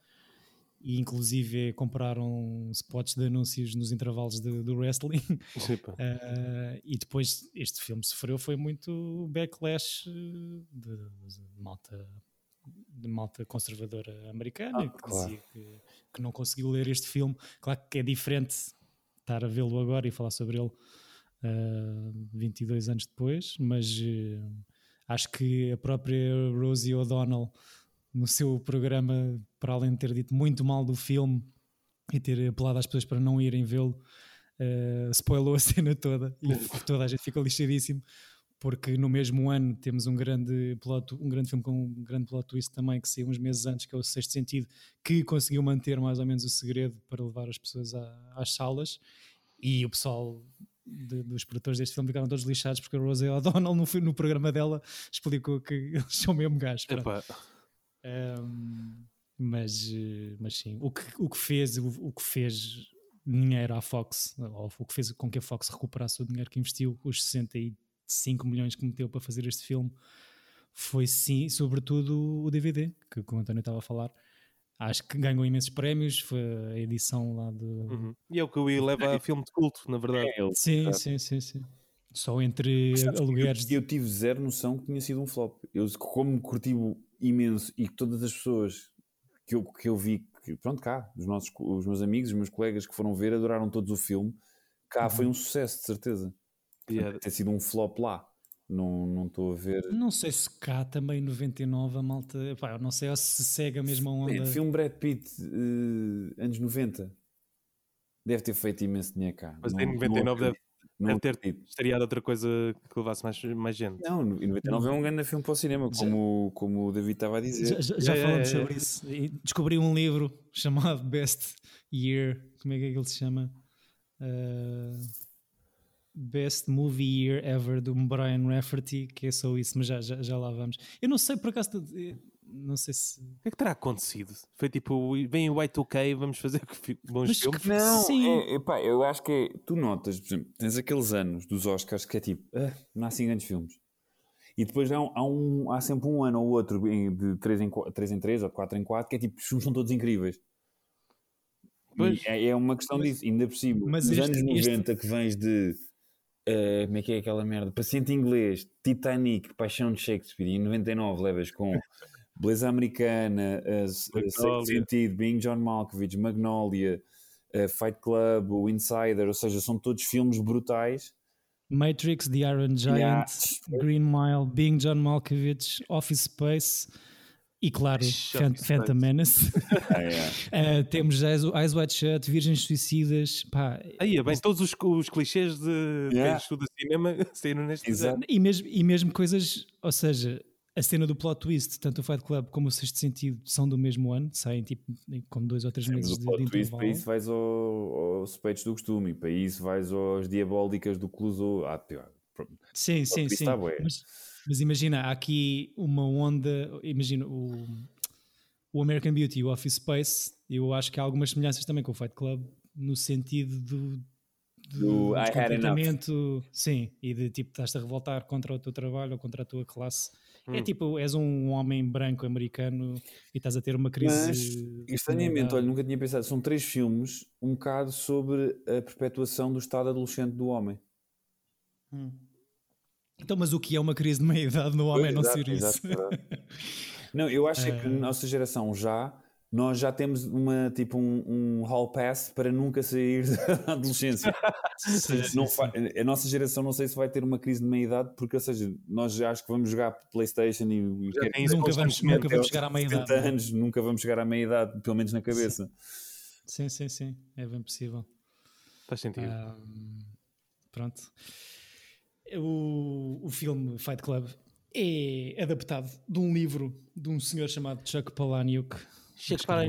E inclusive compraram spots de anúncios nos intervalos de- do wrestling. Ah, *laughs* e depois este filme sofreu foi muito backlash eh, de, de malta de malta conservadora americana
Ah,
que
claro.
dizia que, que não conseguiu ler este filme. Claro que é diferente estar a vê-lo agora e falar sobre ele ah, 22 anos depois, mas eh, acho que a própria Rosie O'Donnell no seu programa, para além de ter dito muito mal do filme e ter apelado às pessoas para não irem vê-lo, uh, spoilou a *laughs* cena toda e toda a gente ficou lixadíssimo porque no mesmo ano temos um grande, plot, um grande filme com um grande plot twist também que saiu uns meses antes, que é o Sexto Sentido, que conseguiu manter mais ou menos o segredo para levar as pessoas à- às salas. E o pessoal de- dos produtores deste filme ficaram todos lixados porque a Rosie O'Donnell no, no programa dela explicou que *laughs* eles são mesmo gajos.
Epá,
Um, mas, eh, mas sim, o que, o que fez o, o que fez dinheiro à Fox, ou o que fez com que a Fox recuperasse o dinheiro que investiu, os 65 milhões que meteu para fazer este filme, foi sim, sobretudo o DVD, que, que o António estava a falar. Acho que ganhou imensos prémios, foi a edição lá do.
uhum. E é o que o leva a filme de culto, na verdade.
É, ele-
Sim, sim, sim, sim. Só entre alugueres.
Eu, eu tive zero noção que tinha sido um flop. Eu, como curti imenso e que todas as pessoas que eu, que eu vi, que, pronto, cá, os, nossos, os meus amigos, os meus colegas que foram ver, adoraram todos o filme. Cá
Uhum.
foi um sucesso, de certeza.
Yeah.
Ter sido um flop lá. Não não estou a ver.
Não sei se cá também 99 a malta. Pá, eu não sei se segue a mesma onda.
Bem, filme Brad Pitt, eh, anos 90. Deve ter feito imenso dinheiro cá.
Mas
Não-
em
não
99 deve.
Não
deve ter estreado outra coisa que levasse mais, mais gente.
Não, em 99 é um grande filme para o cinema, como, como o David estava a dizer.
Já, já- já
Yeah,
falamos
yeah,
sobre isso. E descobri um livro chamado *laughs* Best Year. Como é que é que ele se chama? Uh, Best Movie Year Ever do Brian Rafferty, que é só isso, mas já, já, já lá vamos. Eu não sei por acaso, eh, não sei se.
O que é que terá acontecido? Foi tipo, vem o Y2K, vamos fazer *laughs* bons
Mas
filmes?
que-
Não,
Sim.
é, epá, eu acho que é, tu notas, por exemplo, tens aqueles anos dos Oscars que é tipo, ah, não há assim grandes filmes. E depois há, um- há, um, há sempre um ano ou outro de 3 em 3, em 3 ou 4 em 4 que é tipo, os filmes são todos incríveis.
Pois.
É, é uma questão disso, ainda por cima.
Mas
nos
este-
anos
este-
90 que vens de. eh, como é que é aquela merda? Paciente Inglês, Titanic, Paixão de Shakespeare, e em 99 levas com Beleza Americana, a, a Sexto
Magnolia.
Sentido, Being John Malkovich, Magnolia, eh, Fight Club, o Insider, ou seja, são todos filmes brutais.
Matrix, The Iron Giant,
Yeah.
Green Mile, Being John Malkovich, Office Space e, claro. Phantom Menace. *laughs*
Ah.
Uh, *laughs* temos Eyes, Eyes Wide Shut, Virgens Suicidas, pá,
Aí, é bem, todos os, os clichês de
Yeah.
quem estuda cinema *laughs* saíram neste
Exato.
e mesmo, e mesmo coisas, ou seja, a cena do plot twist, tanto o Fight Club como o Sexto Sentido são do mesmo ano, saem tipo com dois ou três
Mas
meses
o
de,
plot
de
twist,
intervalo.
para isso vais ao, aos suspeitos do costume, para isso vais às diabólicas do Clouseau. Ah, pior. Pronto.
Sim, sim, sim.
tá.
Mas, mas imagina, há aqui uma onda, imagina o, o American Beauty e o Office Space, eu acho que há algumas semelhanças também com o Fight Club, no sentido do,
Do I had enough.
sim, e de tipo estás a revoltar contra o teu trabalho ou contra a tua classe É
Hum.
tipo, és um homem branco americano e estás a ter uma crise.
Mas, estranhamente, olha, nunca tinha pensado. São três filmes, um bocado sobre a perpetuação do estado adolescente do homem.
Então, mas o que é uma crise de meia-idade no homem é não
Exato,
ser isso?
exato, exato. Não, eu acho é que na *laughs* nossa geração já, nós já temos uma, tipo, um, um hall pass para nunca sair *laughs* da adolescência. *laughs*
Sim, sim,
Não
sim.
fa- A nossa geração não sei se vai ter uma crise de meia-idade, porque, ou seja, nós já acho que vamos jogar Playstation e,
Já
quer
Nunca vamos, nunca vamos chegar à
70
meia-idade. não é?
anos, nunca vamos chegar à meia-idade, pelo menos na cabeça.
Sim, sim, sim. É bem possível.
Faz sentido.
Ah, pronto. O, o filme Fight Club é adaptado de um livro de um senhor chamado Chuck Palahniuk. Que
para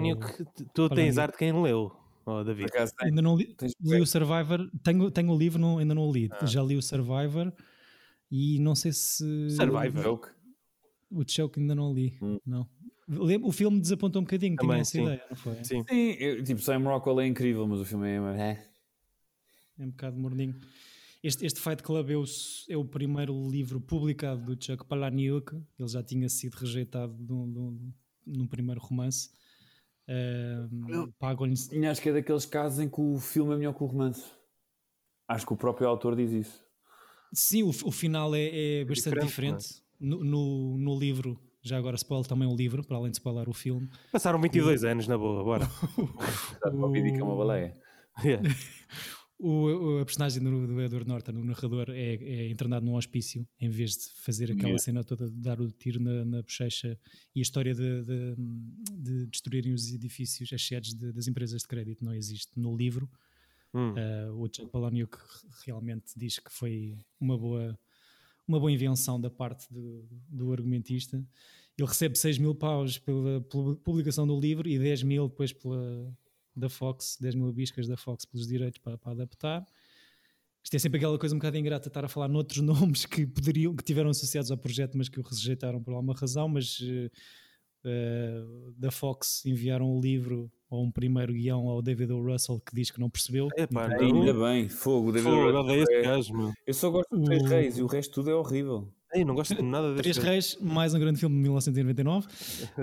tu tens arte de quem leu, oh, David.
Acaso,
Ainda não li, li o Survivor. Tenho, tenho o livro, não, ainda não o li.
Ah.
Já li o Survivor e não sei se.
Survivor.
O Chuck ainda não li.
Hum.
Não. O filme desapontou um bocadinho, tinha
Também,
essa
sim.
ideia, não foi?
Sim.
Sim, eu- tipo, Sam Rockwell é incrível, mas o filme é. é.
É um bocado morninho. Este, este Fight Club é o, é o primeiro livro publicado do Chuck Palahniuk. Ele já tinha sido rejeitado num, num, num primeiro romance.
Eu-
Pagam-lhe.
E acho que é daqueles casos em que o filme é melhor que o romance. Acho que o próprio autor diz isso.
Sim, o, o final é, é bastante
diferente,
diferente. No, no, no livro, já agora spoiler também o livro, para além de spoiler o filme.
Passaram 22 anos na boa, bora.
Ouvir que é uma baleia. *laughs*
Yeah.
O, a personagem do, do Edward Norton, o narrador, é, é internado num hospício em vez de fazer aquela
Yeah.
cena toda de dar o tiro na, na bochecha e a história de, de, de destruírem os edifícios, as sedes de- das empresas de crédito não existe no livro.
Hum.
Uh, o Chuck Palahniuk realmente diz que foi uma boa, uma boa invenção da parte do, do argumentista. Ele recebe 6 mil paus pela, pela publicação do livro e 10 mil depois pela, da Fox, 10 mil biscas da Fox pelos direitos para, para adaptar. Isto é sempre aquela coisa um bocado ingrata estar a falar noutros *laughs* nomes que poderiam, que tiveram associados ao projeto, mas que o rejeitaram por alguma razão, mas eh, eh, da Fox enviaram o livro ou um primeiro guião ao David O. Russell que diz que não percebeu.
Epá,
Então,
não.
Ainda bem, fogo. David
Fogo,
Russell
odeio esse
é-
gajo.
Eu só gosto de Três
O-
Reis e o resto tudo é horrível.
Ei, não gosto de nada deste
Três. Reis, mais um grande filme de 1999.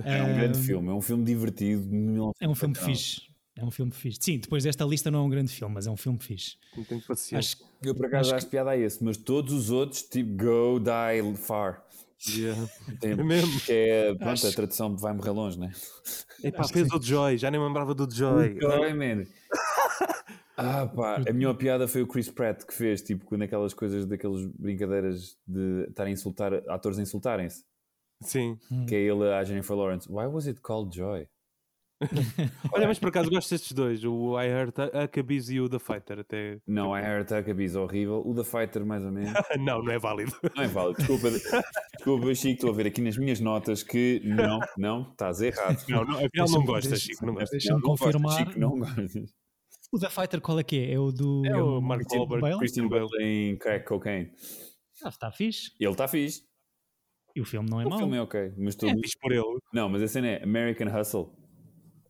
É um grande
Ah,
filme, é um filme divertido. de 1999.
É um filme fixe. É um filme fixe. Sim, depois desta lista não é um grande filme, mas é um filme fixe.
Não tenho paciência.
Acho que
Eu por acaso
Acho
acho piada a esse, mas todos os outros, tipo Go Die Far.
Yeah.
Tem-
É mesmo.
Que é, pronto,
Acho
a tradução vai morrer longe, né?
Epá,
que
fez o Joy, já nem me lembrava do Joy.
Joy, man. *laughs* Ah, pá, a melhor piada foi o Chris Pratt que fez, tipo, quando aquelas coisas, daquelas brincadeiras de estar a insultar, atores a insultarem-se.
Sim.
Que é ele a Jennifer Lawrence. Why was it called Joy? *laughs*
Olha, mas por acaso gosto destes dois, o I Heart Huckabees e o The Fighter. Até...
Não, I Heart Huckabees horrível. O The Fighter, mais ou menos. *laughs*
não, não é válido.
Não é válido. Desculpa, desculpa, Chico, estou a ver aqui nas minhas notas que não, não, estás errado.
Não, não, afinal não
deixa-
Chico, não gostas.
Deixa-me confirmar.
Chico, não gostas.
O The Fighter qual é que é? É o do.
É o Mark Wahlberg,
Bale?
Christian Bale em crack cocaine.
Ah, está fixe.
Ele está fixe.
E o filme não é
o
mau.
filme é ok. Mas
É
tudo...
fixe por ele.
Não, mas a cena é American Hustle.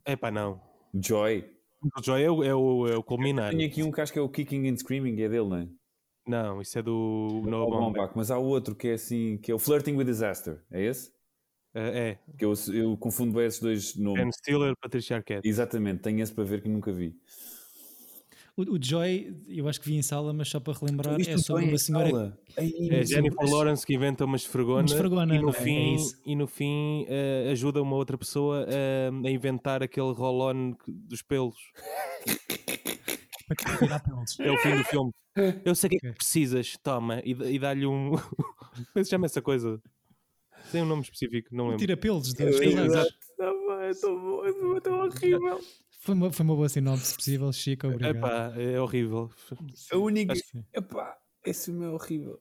Epá, não.
Joy.
O Joy é o, é o, é o culminar.
Tenho aqui um que acho que é o Kicking and Screaming, é dele, não é?
Não, isso é do Noah Baumbach.
Baumbach, mas há outro que é assim, que é o Flirting with Disaster. É esse?
É, é.
Que eu, eu confundo bem esses dois nomes.
Ben Stiller, Patricia Arquette.
Exatamente, tenho esse para ver que nunca vi.
O, o Joy, eu acho que vi em sala, mas só para relembrar, é sobre uma senhora.
É
mas-
Jennifer Lawrence que inventa uma esfregona,
Uma esfregona,
e no
é? É
fim,
isso.
e no fim eh, ajuda uma outra pessoa eh, a inventar aquele roll-on dos pelos. *laughs*
para tirar pelos.
É o fim do filme. Eu sei o que é que precisas, toma, e, e dá-lhe um. *laughs* Como é que se chama essa coisa? Tem um nome específico, não lembro.
Tira pelos
Eu-
pelos.
exato.
Estou tão horrível.
Foi uma, foi uma boa sinopse possível, Chico. Obrigado.
Epá, é horrível.
A única.
Que-
Epá, esse filme é horrível.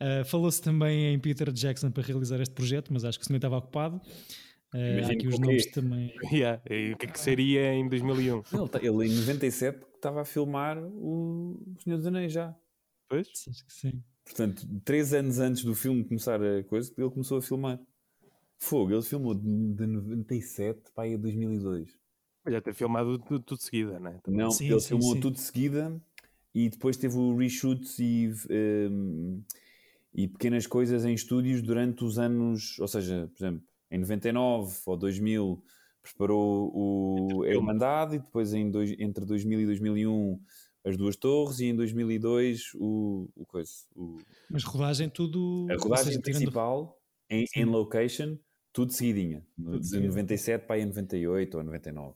Uh, *laughs* Falou-se também em Peter Jackson para realizar este projeto, mas acho que o senhor estava ocupado. Uh, aqui os
o
nomes também. *laughs*
Yeah, e o que é que seria em 2001?
Ele, tá- ele em 97 estava a filmar o Senhor dos Anéis já.
Pois?
Acho que sim.
Portanto, três anos antes do filme começar a coisa, ele começou a filmar. Fogo, ele filmou de, de 97 para aí a 2002.
Olha, ter filmado tudo, tudo de seguida, não é?
Não,
Sim,
ele
sim,
filmou
sim.
tudo de seguida e depois teve o reshoot e, um, e pequenas coisas em estúdios durante os anos, ou seja, por exemplo, em 99 ou 2000 preparou o Irmandade e depois em dois, entre 2000 e 2001 as duas torres e em 2002 o, o coisa. O,
Mas rodagem tudo.
a rodagem
seja, tirando-
principal em, em location, tudo seguidinha.
Tudo
de
seguido.
97 para aí a 98 ou a 99.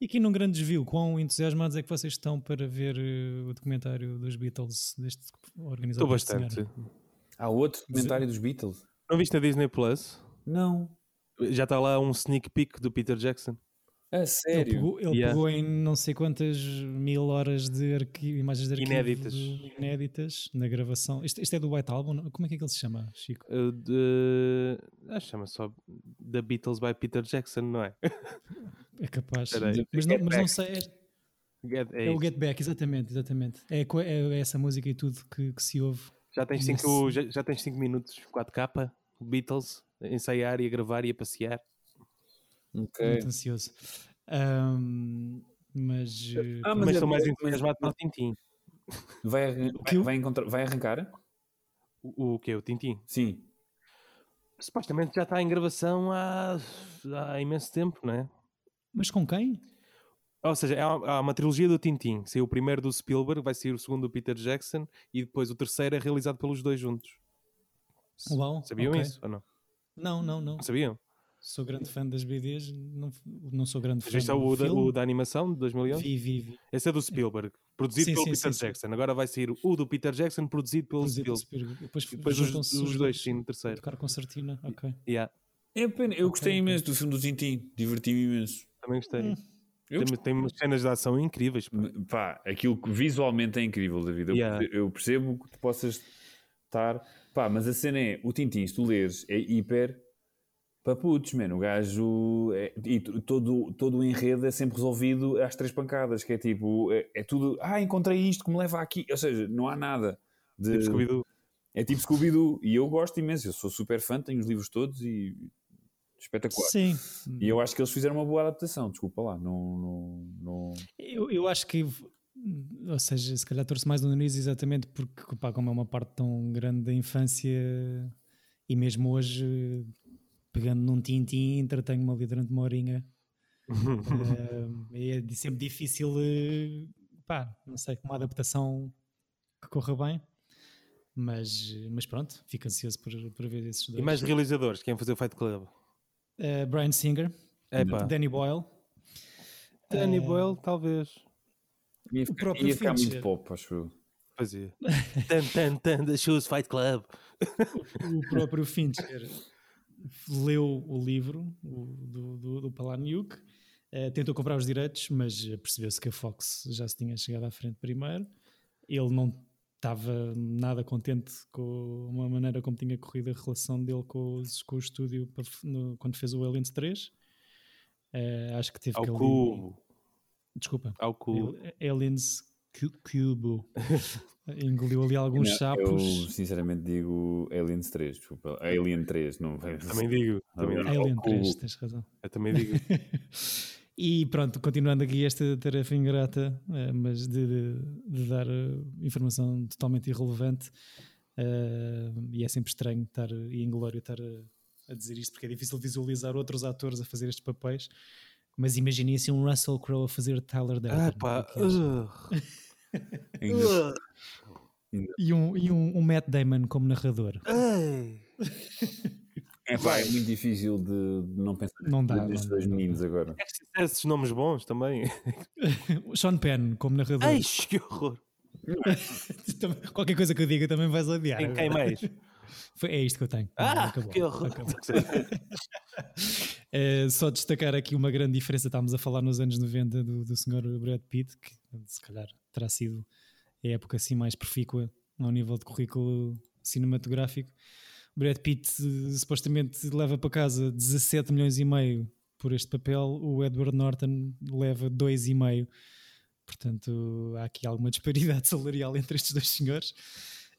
E aqui num grande desvio, quão entusiasmados é que vocês estão para ver eh, o documentário dos Beatles deste organizado
Estou bastante.
Há outro documentário dos Beatles?
Não viste a Disney Plus?
Não.
Já está lá um sneak peek do Peter Jackson.
A
Ele,
sério?
pegou, ele
Yeah.
pegou em não sei quantas mil horas de arquivo, imagens de arquivo
Inéditas.
de- inéditas na gravação. Isto, isto é do White Album? não? Como é que é que ele se chama, Chico?
Uh, de... Acho que chama só The Beatles by Peter Jackson, não é?
É capaz. Mas não, mas não sei. É,
Get- é
é o. Get Back, exatamente. exatamente. É, co- é essa música e tudo que, que se ouve.
Já tens
Nesse-
5 já, já tens cinco minutos, 4K, Beatles, a ensaiar e a gravar e a passear.
Ok.
Muito ansioso. Ahm, mas. eh,
Ah,
Mas,
Mas é-
estou mais
mas-
entusiasmado pelo Tintim.
Vai, vai, vai encontrar, vai arrancar?
O, o que é? O Tintim?
Sim.
Supostamente já está em gravação há, há imenso tempo, não é?
mas com quem?
Ou seja, há, há uma trilogia do Tintim. Saiu o primeiro do Spielberg, vai sair o segundo do Peter Jackson e depois o terceiro é realizado pelos dois juntos.
Uau,
Sabiam
ok.
isso ou? Não,
não, não. Não
sabiam?
Sou grande fã das BDs, não, não sou grande
Mas
fã
este é
do
o da,
filme.
o da animação de 2011?
Vi, vi, vi.
Esse é do Spielberg, produzido
Sim,
pelo
sim,
Peter
sim, sim.
Jackson. Agora vai sair o do Peter Jackson, produzido pelo
Produzido
Spielberg.
Spielberg. Depois,
depois os,
juntam-se
os dois, sim, no terceiro.
Tocar concertina, ok.
Yeah,
É pena. Eu gostei
ok.
imenso do filme do Tintin. Diverti-me imenso.
também gostei.
Hum.
Tem, tem umas cenas de ação incríveis. pá.
Pá, aquilo que visualmente é incrível, David. Eu,
Yeah.
eu percebo que tu possas estar. Pá, mas a cena é: o Tintin, se tu leres, é hiper para putos, mano. O gajo. é- e todo, todo o enredo é sempre resolvido às três pancadas, que é tipo: é, é tudo. Ah, encontrei isto que me leva aqui. Ou seja, não há nada. De,
Tipo Scooby-Doo.
é tipo Scooby-Doo. E eu gosto imenso. Eu sou super fã, tenho os livros todos e. Espetacular.
Sim,
E eu acho que eles fizeram uma boa adaptação, desculpa lá. Não, não, não...
eu, eu acho que, ou seja, se calhar torço mais no nariz exatamente porque, pá, como é uma parte tão grande da infância e mesmo hoje, pegando num tintim, entretenho-me ali durante uma horinha. *laughs* Eh, é sempre difícil, eh, pá, não sei, uma adaptação que corra bem. Mas, mas pronto, fico ansioso por, por ver esses dois.
E mais realizadores que iam fazer o Fight Club.
Eh, Brian Singer,
Epá,
Danny Boyle.
Danny
eh,
Boyle, talvez.
Ia ficar,
próprio
ia ficar muito pop, acho eu.
Fazia. *laughs* tan, tan, tan, the Shoes Fight Club.
o próprio Fincher leu o livro o- do, do, do Palahniuk, eh, tentou comprar os direitos, mas percebeu-se que a Fox já se tinha chegado à frente primeiro. Ele não estava nada contente com a maneira como tinha corrido a relação dele com, os, com o estúdio para no- quando fez o Aliens 3. Eh, acho que teve
Ao
que
cubo.
Desculpa.
Ao cubo.
Aliens Cu- Cubo. *laughs* Engoliu ali alguns
Não,
sapos.
Eu sinceramente digo Aliens 3, desculpa. Alien 3, *laughs* não
Também digo. Também,
Ah,
Alien
ao
3,
cubo.
tens razão.
eu também digo. *laughs*
E pronto, continuando aqui esta tarefa ingrata, eh, mas de, de- de dar eh, informação totalmente irrelevante, eh, e é sempre estranho estar, e inglório estar a, a dizer isto, porque é difícil visualizar outros atores a fazer estes papéis, mas imaginem assim um Russell Crowe a fazer Tyler Durden.
ah, pá.
o é
Ainda-
E, um, e um, um Matt Damon como narrador.
É pá, é muito difícil de, de não pensar
Não dá,
nestes
não
dois meninos agora.
É esses nomes bons também. *laughs*
Sean Penn como narrador.
Ai, que horror. *laughs*
Qualquer coisa que eu diga também vais odiar.
Quem, quem mais? *laughs*
Foi- é isto que eu tenho.
Ah,
Acabou,
que horror.
acabou. Eh, só destacar aqui uma grande diferença. Estávamos a falar nos anos 90 do, do Sr. Brad Pitt, que se calhar terá sido a época assim mais profícua ao nível de currículo cinematográfico. Brad Pitt eh, supostamente leva para casa 17 milhões e meio por este papel, o Edward Norton leva 2,5. Portanto, há aqui alguma disparidade *laughs* salarial entre estes dois senhores.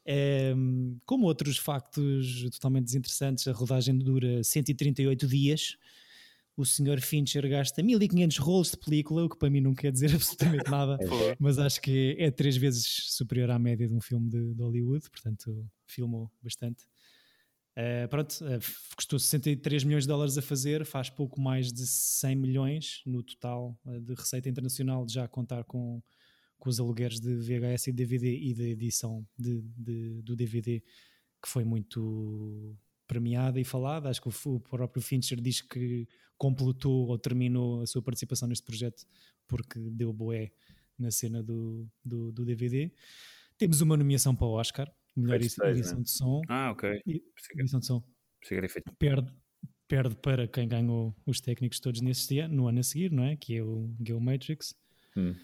Ehm, como outros factos totalmente desinteressantes, a rodagem dura 138 dias, o Sr. Fincher gasta 1500 rolos de película, o que para mim não quer dizer *laughs* absolutamente nada,
É.
mas acho que é três vezes superior à média de um filme de, de Hollywood, portanto filmou bastante. Uh, pronto, uh, custou 63 milhões de dólares a fazer, faz pouco mais de 100 milhões no total uh, de receita internacional, já a contar com, com os alugueres de VHS e DVD e da edição de, de, do DVD, que foi muito premiada e falada. Acho que o, o próprio Fincher diz que completou ou terminou a sua participação neste projeto porque deu boé na cena do, do, do DVD. Temos uma nomeação para o Oscar, melhor edição
né?
de som.
Ah, ok.
Edição de som. Perde, perde para quem ganhou os técnicos todos nesse ano, no ano a seguir, não é? Que é o Gale Matrix.
Hum.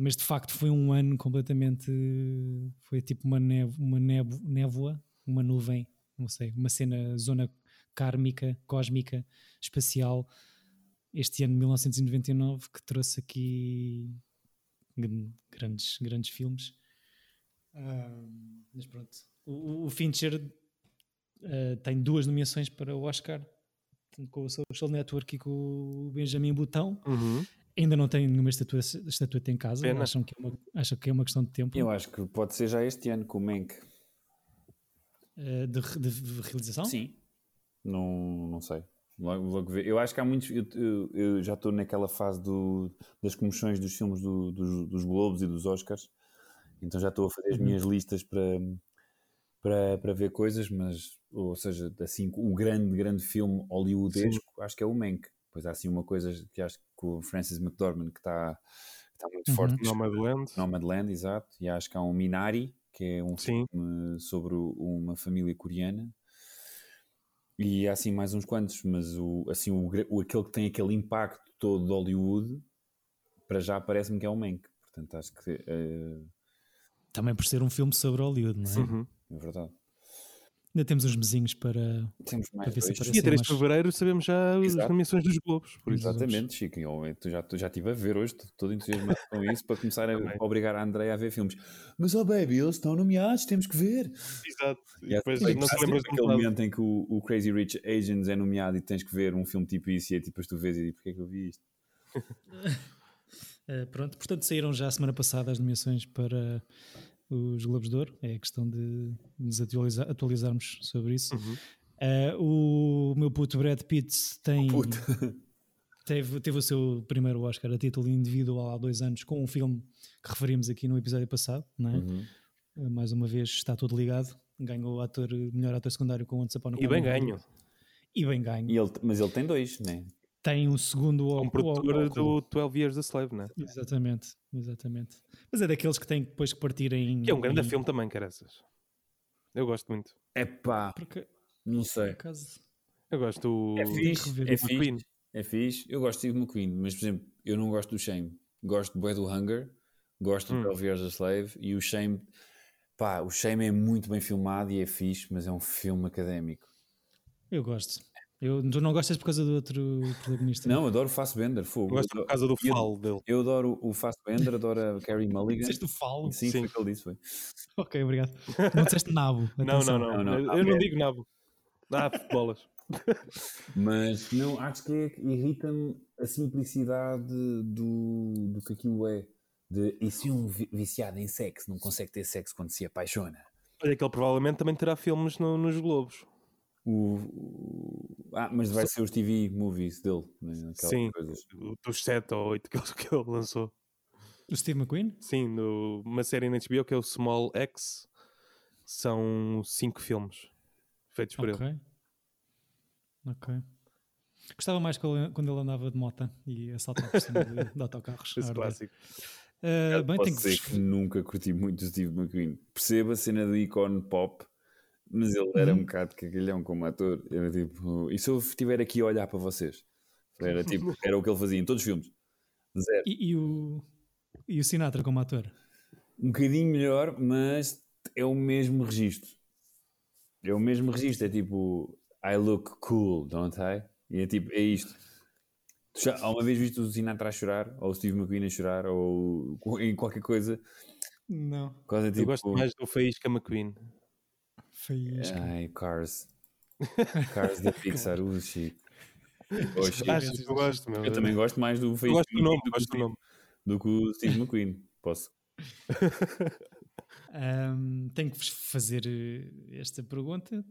Mas de facto foi um ano completamente. Foi tipo uma, nevo, uma nevo- névoa, uma nuvem, não sei, uma cena, zona kármica, cósmica, espacial. Este ano de 1999 que trouxe aqui gran- grandes, grandes filmes. Ahm, mas pronto, o, o Fincher ah, tem duas nomeações para o Oscar com o Social Network e com o Benjamin Butão.
Uhum.
Ainda não tem nenhuma estatua, estatueta em casa.
Pena.
Acham que, é uma, acham que é uma questão de tempo
Eu acho que pode ser já este ano com o Mank.
Eh, de, de realização?
Sim. Não, não sei. Logo, logo ver. Eu acho que há muitos. Eu, eu- eu já estou naquela fase do, das comoções dos filmes do- dos, dos Globos e dos Oscars. Então já estou a fazer as
Uhum.
minhas listas para, para, para ver coisas, mas, ou seja, assim, o grande, grande filme hollywoodesco, acho que é o Mank. Pois há assim uma coisa que acho que o Francis McDormand que está, que está muito
Uhum.
forte.
Nomadland.
Nomadland, exato. E acho que há um Minari, que é um
Sim.
filme sobre uma família coreana. E há assim mais uns quantos, mas o, assim, o, aquele que tem aquele impacto todo de Hollywood, para já parece-me que é o Mank. Portanto, acho que eh,
Também por ser um filme sobre Hollywood, não é?
Uhum.
é verdade.
Ainda temos uns mesinhos para.
Temos mais
ver se
dois.
aparece.
Dia 3 de fevereiro sabemos já as
Exato.
nomeações dos Globos. Por isso.
Exatamente, Chico. Eu, tu já, já estive a ver hoje, estou todo entusiasmado com isso, para começar a,
Também.
obrigar a André a ver filmes. Mas, oh baby, eles estão nomeados, temos que ver.
Exato. E
E
depois não se
sempre
lembras de
aquele
metade.
momento em que o, o Crazy Rich Asians é nomeado e tens que ver um filme tipo isso e é tipo, tu vês e diz, porque é que eu vi isto? *laughs*
Eh, pronto, portanto, saíram já a semana passada as nomeações para os Globos de Ouro. É questão de nos atualiza- atualizarmos sobre isso.
Uhum.
Eh, o meu puto Brad Pitt tem.
Puto. *laughs*
Teve, teve o seu primeiro Oscar a título individual há dois anos com um filme que referimos aqui no episódio passado, não é?
Uhum.
Uh, mais uma vez está tudo ligado. Ganhou o ator, melhor ator secundário com Once Upon a
E bem ganho.
E bem ganho.
E ele, mas ele tem dois, né?
Tem um segundo ao,
Um produtor
ao-
do 12 Years a Slave, né?
Exatamente, exatamente. Mas é daqueles que têm depois que partir em.
Que é um grande
em-
filme também, caraças. Eu gosto muito.
É pá,
Porque,
não
por
sei.
acaso,
Eu gosto do.
É fixe, é fixe,
McQueen.
é fixe. Eu gosto de Steve McQueen, mas por exemplo, eu não gosto do Shame. Gosto do Boy do Hunger, gosto do
Hum.
12 Years a Slave e o Shame, pá, o Shame é muito bem filmado e é fixe, mas é um filme académico.
eu gosto. Eu, tu não gostas por causa do outro protagonista?
Não, adoro o Fassbender, fogo.
Gosto por causa do
eu-
falo dele.
Eu adoro o Fassbender, adoro a Carrie Mulligan.
Disseste o falo?
Sim,
Sim.
foi o que ele disse, foi.
Ok, obrigado. Não disseste nabo. *laughs*
Não, não, não,
Não.
Eu, eu não digo nabo. Ah, bolas. *laughs*
Mas não, acho que é- irrita-me a simplicidade do, do que aquilo é. De, e se um vi- viciado em sexo não consegue ter sexo quando se apaixona?
Olha que ele provavelmente também terá filmes no- nos Globos.
O, ah, mas vai ser os TV movies dele, né?
Sim.
coisas.
Dos 7 ou 8 que ele, que ele lançou.
O Steve McQueen?
Sim, no, uma série na HBO que é o Small X. São 5 filmes feitos por ele.
Ok. Gostava mais quando ele- andava de moto e assaltava por cima de, de autocarros.
Esse
arder.
clássico.
Ah, bem,
Posso
que
que nunca curti muito o Steve McQueen. Percebo a cena do ícone pop, mas ele era um
Uhum.
bocado cagalhão como ator. Era tipo, e se eu estiver aqui a olhar para vocês? Era *laughs* tipo, era o que ele fazia em todos os filmes. Zero.
E, e o, e o Sinatra como ator?
Um bocadinho melhor, mas é o mesmo registro. É o mesmo registro. É tipo, I look cool, don't I? E é tipo, é isto. Tu já, alguma vez viste o Sinatra a chorar? Ou o Steve McQueen a chorar? Ou em qualquer coisa?
Não.
Coisa,
Eu
tipo,
gosto mais do Faísca McQueen.
Faísca.
Ai, Cars. *laughs* Cars da Pixar, uh, Chico. Oxi.
Achas que eu gosto, meu.
Eu também gosto mais do Face
gosto do nome,
do, que o
gosto do
Steve-
nome.
do que o Steve McQueen. Posso. *laughs*
Ahm, tenho que vos fazer eh, esta pergunta.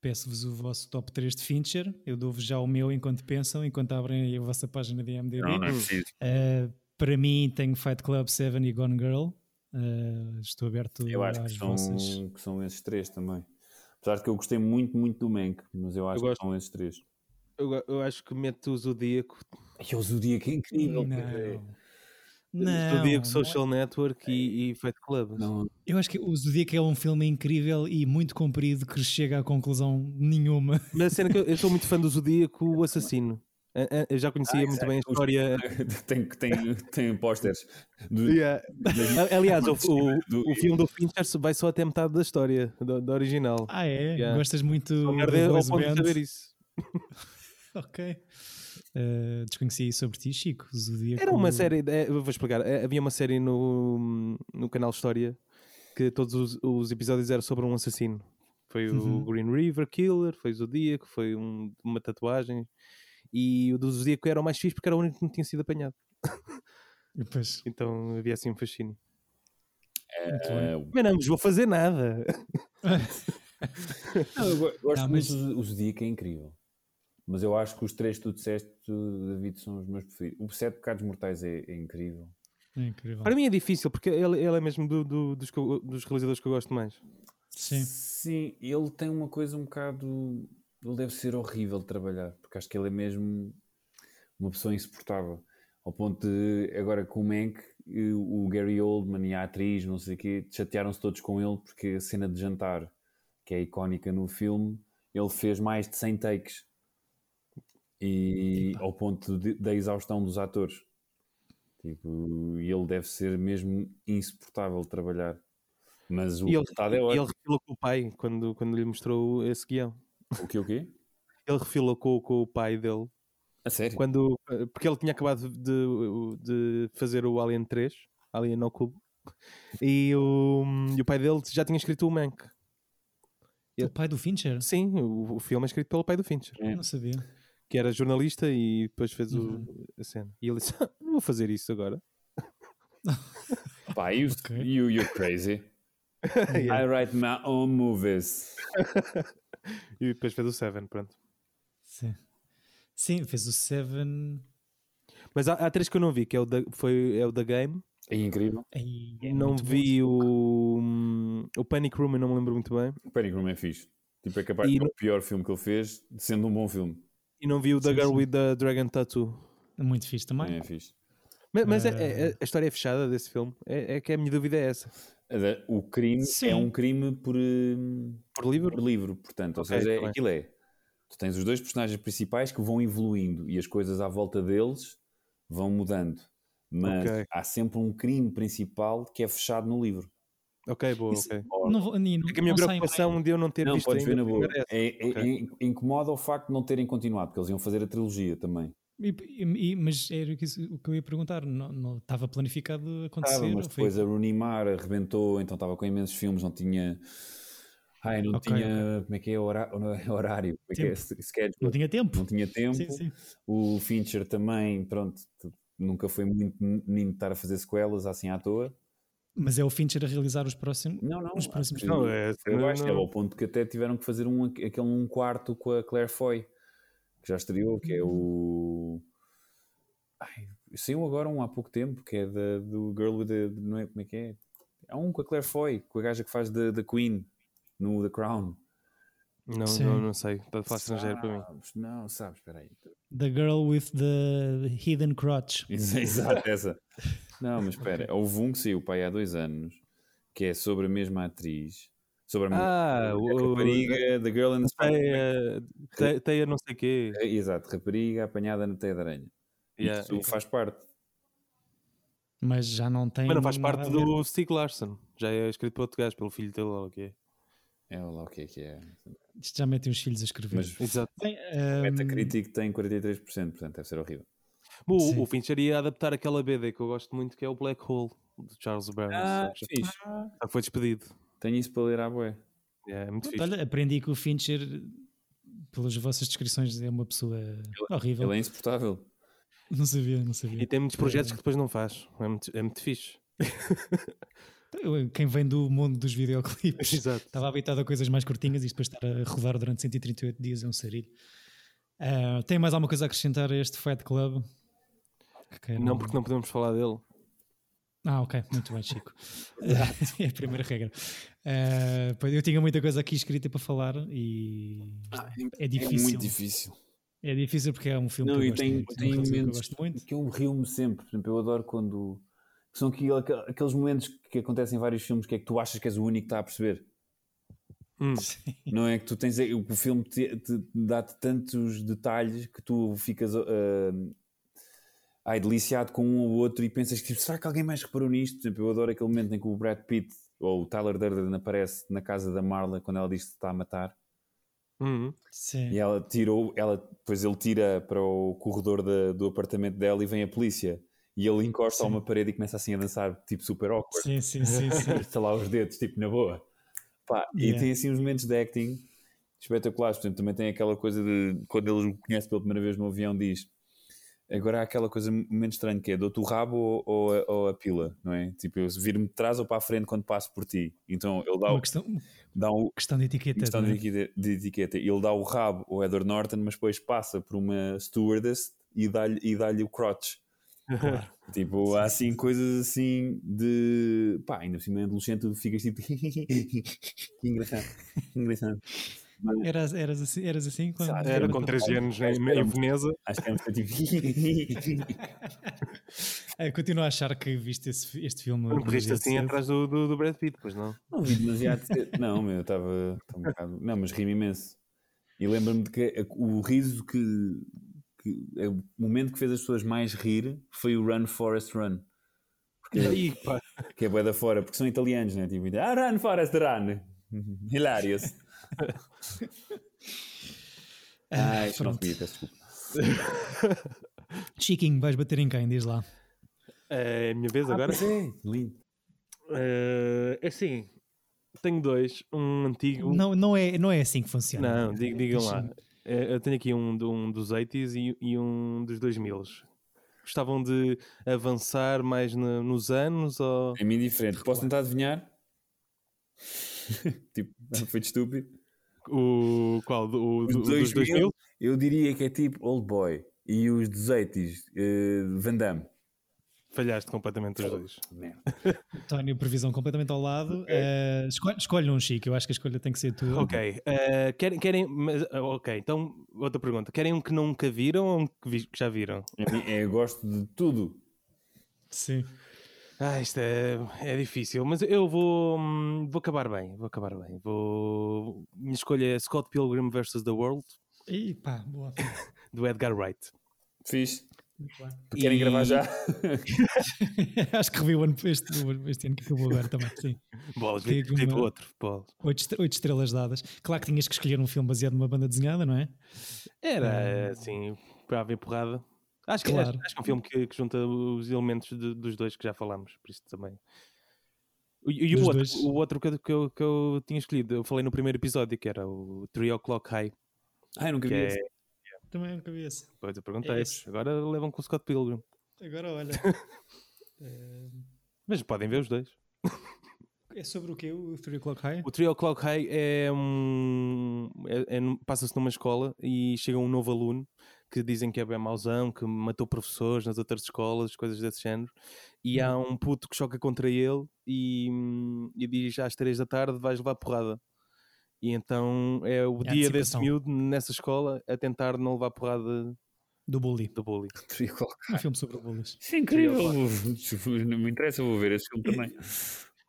Peço-vos o vosso top 3 de Fincher. Eu dou-vos já o meu enquanto pensam, enquanto abrem aí a vossa página de IMDb.
Não, não é preciso.
Uh, para mim, tenho Fight Club 7 e Gone Girl. Uh, estou aberto
Eu acho que
às
são,
vossas.
que são esses três também. Apesar de que eu gostei muito, muito do Mank, mas eu acho
gosto.
que são esses três.
Eu, eu acho que mete o Zodíaco,
E o Zodíaco é incrível.
Não. Não,
Zodíaco
não
Social Network e, e Fight Club.
Não,
Eu acho que o Zodíaco é um filme incrível e muito comprido que chega à conclusão nenhuma.
Mas a cena que eu, eu sou muito fã do Zodíaco, o assassino. A- a- Eu já conhecia
Ah,
muito bem a história. *laughs*
tem, tem, tem pósteres. do- *laughs*
Yeah. A- Aliás, o, *laughs* o,
do-
o filme do Fincher vai só até metade da história, da, original.
Ah, é?
Yeah.
Gostas muito do
ao ponto de saber isso.
Ok. Uh, desconheci sobre ti, Chico. Zodíaco.
Era uma série, é, vou explicar. é, Havia uma série no, no canal História que todos os, os episódios eram sobre um assassino. Foi o
Uhum.
Green River Killer, foi o Zodíaco, foi um- uma tatuagem. E o do Zodíaco era o mais fixe porque era o único que não tinha sido apanhado.
Pois,
Então havia assim um fascínio.
muito.
É,
Mas não vos vou fazer nada. *laughs*
não, eu go- gosto
Não,
muito
mas-
do o Zodíaco, é incrível. Mas eu acho que os três que tu disseste, David, são os meus preferidos. O Sete Pecados Mortais é, é incrível.
É incrível.
Para mim é difícil porque ele, ele é mesmo do- do- dos, eu- dos realizadores que eu gosto mais.
Sim.
Sim, ele tem uma coisa um bocado. Ele deve ser horrível de trabalhar, porque acho que ele é mesmo uma pessoa insuportável. Ao ponto de, agora com o Mank, o Gary Oldman e a atriz, não sei o quê, chatearam-se todos com ele, porque a cena de jantar, que é icónica no filme, ele fez mais de 100 takes. E ao ponto de- da exaustão dos atores. Tipo, e ele deve ser mesmo insuportável de trabalhar. Mas o
E ele,
resultado é
e ele
ótimo.
refilou com o pai quando, quando lhe mostrou esse guião.
O que o quê?
Ele refilou com, com o pai dele
A sério?
quando porque ele tinha acabado de, de fazer o Alien 3, Alien no Cubo, e o, e o pai dele já tinha escrito o Mank.
O pai do Fincher?
Sim, o, o filme é escrito pelo pai do Fincher,
É.
Não sabia.
que era jornalista e depois fez o-
Uhum.
a cena. E ele disse: "Ah, Não vou fazer isso agora. *laughs*
Pá, you,
Ok.
you, you're crazy. *laughs* I write my own movies. *laughs*
E depois fez o Seven, pronto.
Sim. Sim, fez o Seven.
Mas há, há três que eu não vi, que é o da, foi, é o da Game.
É incrível.
É
não
bom.
vi o, o Panic Room, eu não me lembro muito bem.
O Panic Room é fixe. Tipo, é capaz
E
de ser
no-
o pior filme que ele fez, sendo um bom filme.
E não vi o da
Sim,
Girl
sim.
with the Dragon Tattoo.
Muito fixe também.
Também é fixe.
Mas, mas é-
Eh.
é- a história é fechada desse filme. É, é que a minha dúvida é essa.
Da- O crime
Sim.
é um crime por, hum,
Por livro?
por livro, portanto. Ou
Ok,
seja, é,
tá
aquilo é. Tu tens os dois personagens principais que vão evoluindo e as coisas à volta deles vão mudando. Mas
Ok.
há sempre um crime principal que é fechado no livro.
Ok, boa,
Isso-
ok.
Não, vou- nem-
É que a minha
não
preocupação de eu não ter
Não,
visto
podes ver
ainda
na
a
boa. É, é-
Ok.
é- incomoda o facto de não terem continuado, porque eles iam fazer a trilogia também.
E- e- mas era o que, eu ia perguntar. Não, não estava planificado acontecer?
Estava, mas
ou foi-
depois a Rooney Mara arrebentou, então estava com imensos filmes, não tinha. Ai, não
Ok,
tinha. Como é que é hora- *laughs* horário? Como é que é? Schedule.
Não tinha tempo.
Não tinha tempo.
Sim, sim.
O Fincher também, pronto, nunca foi muito menino de estar a fazer sequelas assim à toa.
Mas é o Fincher a realizar os próximos.
Não, não.
Os
acho
próximos
que
Não, é-
foi abaixo,
não-
é ao ponto que até tiveram que fazer um, aquele um quarto com a Claire Foy, que já estreou, que é o. Ai, saiu agora um há pouco tempo, que é da, do Girl with the. Não é como é que é? Há um com a Claire Foy, com a gaja que faz da Queen no The Crown.
Não,
Sim.
não, não sei. Está a falar estrangeiro para mim.
Não, sabes, espera aí.
The Girl with the Hidden Crotch. *laughs*
Ex- Exato, essa. Não, mas espera, *laughs* houve um que saiu pai há dois anos, que é sobre a mesma atriz, sobre a mesma
Ah,
a
o.
rapariga, The Girl in the Spider
Teia, te- teia não sei o quê.
Exato, rapariga apanhada na teia de aranha.
Yeah,
Isso faz parte.
Mas já não tem.
Mas não faz parte do Stieg Larsson. Já é escrito por outro gajo, pelo filho dele ou o que é.
É lá o que é que é.
Isto já metem os filhos a escrever.
Mas
Exato.
Bem,
o
ehm,
Metacritic tem 43%, portanto deve ser horrível.
O, o Fincher ia adaptar aquela BD que eu gosto muito, que é o Black Hole, de Charles Burns.
Ah,
já,
fixe.
já foi despedido.
Tenho isso para ler à boé.
É, é muito
pronto,
fixe.
olha, aprendi que o Fincher pelas vossas descrições, é uma pessoa horrível.
Ele é insuportável.
Não sabia, não sabia.
E tem muitos projetos que depois não faz. É muito, é muito fixe. *laughs*
Quem vem do mundo dos videoclipes *laughs*
Exato.
estava habitado a coisas mais curtinhas e depois estar a rodar durante 138 dias é um sarilho. Ah, tem mais alguma coisa a acrescentar a este Fight Club?
Não, porque não podemos falar dele.
Ah, ok, muito bem, Chico. é a primeira regra. Ah, pois, eu tinha muita coisa aqui escrita para falar e é
É
difícil.
muito difícil.
É difícil porque é um filme
Não,
que eu gosto
tem,
muito. é
tem
coisa que eu
momentos
gosto muito.
que eu rio-me sempre. Por exemplo, eu adoro quando. Que são aqueles momentos que acontecem em vários filmes que é que tu achas que és o único que está a perceber.
Hum.
Não é que tu tens. O o filme te, te dá-te tantos detalhes que tu ficas. Uh, ai, deliciado com um ou outro e pensas que tipo, será que alguém mais reparou nisto? Por exemplo, eu adoro aquele momento em que o Brad Pitt ou o Tyler Durden aparece na casa da Marla quando ela diz que está a matar.
Hum.
Sim.
E ela tirou, ela, depois ele tira para o corredor da- do apartamento dela e vem a polícia. E ele encosta a uma parede e começa assim a dançar, tipo super awkward.
Sim, sim, sim, sim. *laughs*
Estalar os dedos, tipo na boa. Pá, E
Yeah.
tem assim uns momentos de acting espetaculares. Portanto, também tem aquela coisa de quando ele o conhece pela primeira vez no avião, diz. Agora há aquela coisa muito estranha que é: dou-te o rabo ou, ou a, ou a pila, não é? Tipo, eu vir-me de trás ou para a frente quando passo por ti. Então ele dá,
Uma
o,
questão,
dá o,
questão de etiqueta.
questão
não é?
de, etiqueta- de etiqueta. Ele dá o rabo ao Edward Norton, mas depois passa por uma stewardess e dá-lhe e dá o crotch. *laughs* Tipo, há assim coisas assim de. pá, ainda por cima é adolescente, tu ficas tipo. *laughs* que engraçado, engraçado.
Eras, eras, assim, eras assim quando.
Sabe,
Era
Era
com 13 anos em,
Era
em Veneza.
Acho que é um tipo. *laughs*
É, continuo a achar que viste esse- este filme.
Não corriste assim
cedo.
atrás do, do, do Brad Pitt, pois não?
Não vi demasiado. cedo. Não, meu, eu estava um bocado. Não, mas ri-me imenso. E lembro-me de que o riso que, que. é O momento que fez as pessoas mais rir foi o Run Forest Run.
Aí, pá.
Que é bué da fora, porque são italianos, né? Tipo, ah, run, Forest, run. *laughs* Hilarious. Ah, isto não desculpa. *laughs*
Chiquinho, vais bater em quem? Diz lá.
É a minha vez agora?
pois é, lindo.
É assim, tenho dois. Um antigo.
Não, não, é, não é assim que funciona.
Não, dig- digam lá. Eh, Eu tenho aqui um, um dos 80s e, e um dos 2000s. Gostavam de avançar mais na- nos anos ou...
É mim diferente. Posso tentar adivinhar? *laughs* tipo, foi de estúpido.
O qual? Do, o- do- dos
2000,
2000?
Eu diria que é tipo Old Boy. E os dos 80s, eh, Van Damme.
Falhaste completamente os dois. *laughs*
António, previsão completamente ao lado. Eh, escolhe, escolhe um, Chico. Eu acho que a escolha tem que ser tua.
Ok. eh, querem, querem mas, ah, ok, então outra pergunta. Querem um que nunca viram ou um que, vi- que já viram?
A mim- é, eu gosto de tudo.
Sim.
Ah, isto é, é difícil, mas eu vou, hum, vou acabar bem. Vou acabar bem. Vou... Minha escolha é Scott Pilgrim vs. The World,
E pá, boa. *laughs*
do Edgar Wright.
Fiz.
Muito bem.
Querem
E-
gravar já? *laughs*
acho que revi o ano, este, este ano que acabou agora também. Sim.
Bolas, vi,
uma-
outro. Bolas.
Oito, oito estrelas dadas. Claro que tinhas que escolher um filme baseado numa banda desenhada, não é?
Era assim, para haver porrada. Acho que,
Claro.
acho, acho que é um filme que, que junta os elementos de- dos dois que já falámos, por isso também. E, e o outro,
dois.
o outro que, eu, que, eu, que eu tinha escolhido, eu falei no primeiro episódio, que era o 3 O'Clock High.
Ah, eu nunca vi
é,
esse.
Também vi esse.
depois eu perguntei
esse.
agora levam com o Scott Pilgrim.
Agora olha. *laughs* Eh,
Mas podem ver os dois.
é sobre o quê? O 3 O'Clock High?
O 3 O'Clock High é um. é- é Passa-se numa escola e chega um novo aluno que dizem que é bem mauzão, que matou professores nas outras escolas, coisas desse género. E há um puto que choca contra ele e, hum, e diz às 3 da tarde vais levar porrada. E então é o
É
dia desse miúdo nessa escola a tentar não levar porrada
Do Bully.
do bully. *laughs*
Um filme sobre bullies.
Isso é incrível. Não me interessa, eu vou ver esse filme também.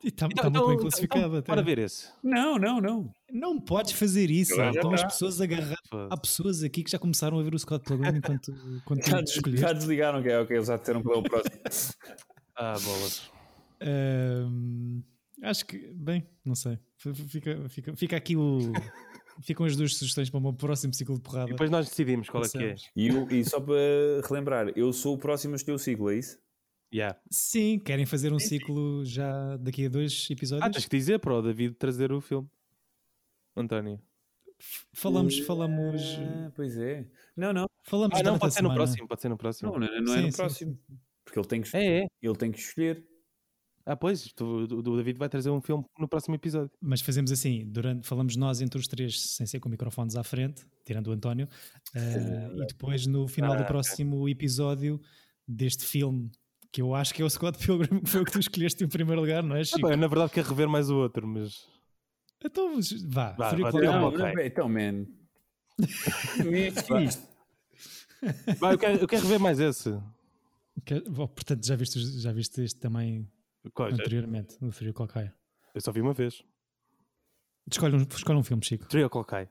E está
Então,
muito bem
então,
classificado
então,
até.
para ver esse.
Não, não, não.
Não podes fazer isso.
Já
Estão as
tá.
pessoas agarradas. Há pessoas aqui que já começaram a ver o Scott Pilgrim enquanto, *laughs* enquanto
Já, já desligaram, que é ok, eles já disseram qual é o próximo.
Ah, bolas.
Ahm, acho que, bem, não sei. Fica, fica, fica aqui o. *laughs* Ficam as duas sugestões para o meu próximo ciclo de porrada.
E depois nós decidimos qual é que é.
E, eu- e só para relembrar, eu sou o próximo a escolher o ciclo, é isso?
Yeah.
Sim, querem fazer um ciclo já daqui a dois
Ah,
episódios?
tens que dizer para o David trazer o filme. António.
Falamos, falamos,
Ah, pois é. Não, não.
falamos
Ah, não, pode ser no
semana.
próximo. Pode ser no próximo.
Não, não, não é
Sim,
no
sim,
próximo. Porque ele tem que,
É, é.
ele tem que escolher.
Ah, pois, tu- o o David vai trazer um filme no próximo episódio.
Mas fazemos assim, durante, falamos nós entre os três, sem ser com microfones à frente, tirando o António, eh, e depois no final
Ah,
do próximo episódio deste filme, que eu acho que é o Scott Pilgrim, que foi o que tu escolheste em primeiro lugar, não é,
Ah,
Chico?
pá, eu, na verdade quero rever mais o outro, mas
Então, vá,
Vá, vá,
Cloud
Não,
Não,
High.
ok.
não, então, man. *laughs*
Vai, eu, quero, eu quero rever mais esse.
Portanto, já viste, já viste este também
Qual-
anteriormente, o Fury Cloud High.
Eu só vi uma vez.
Escolhe um, escolhe um filme, Chico.
Trio High.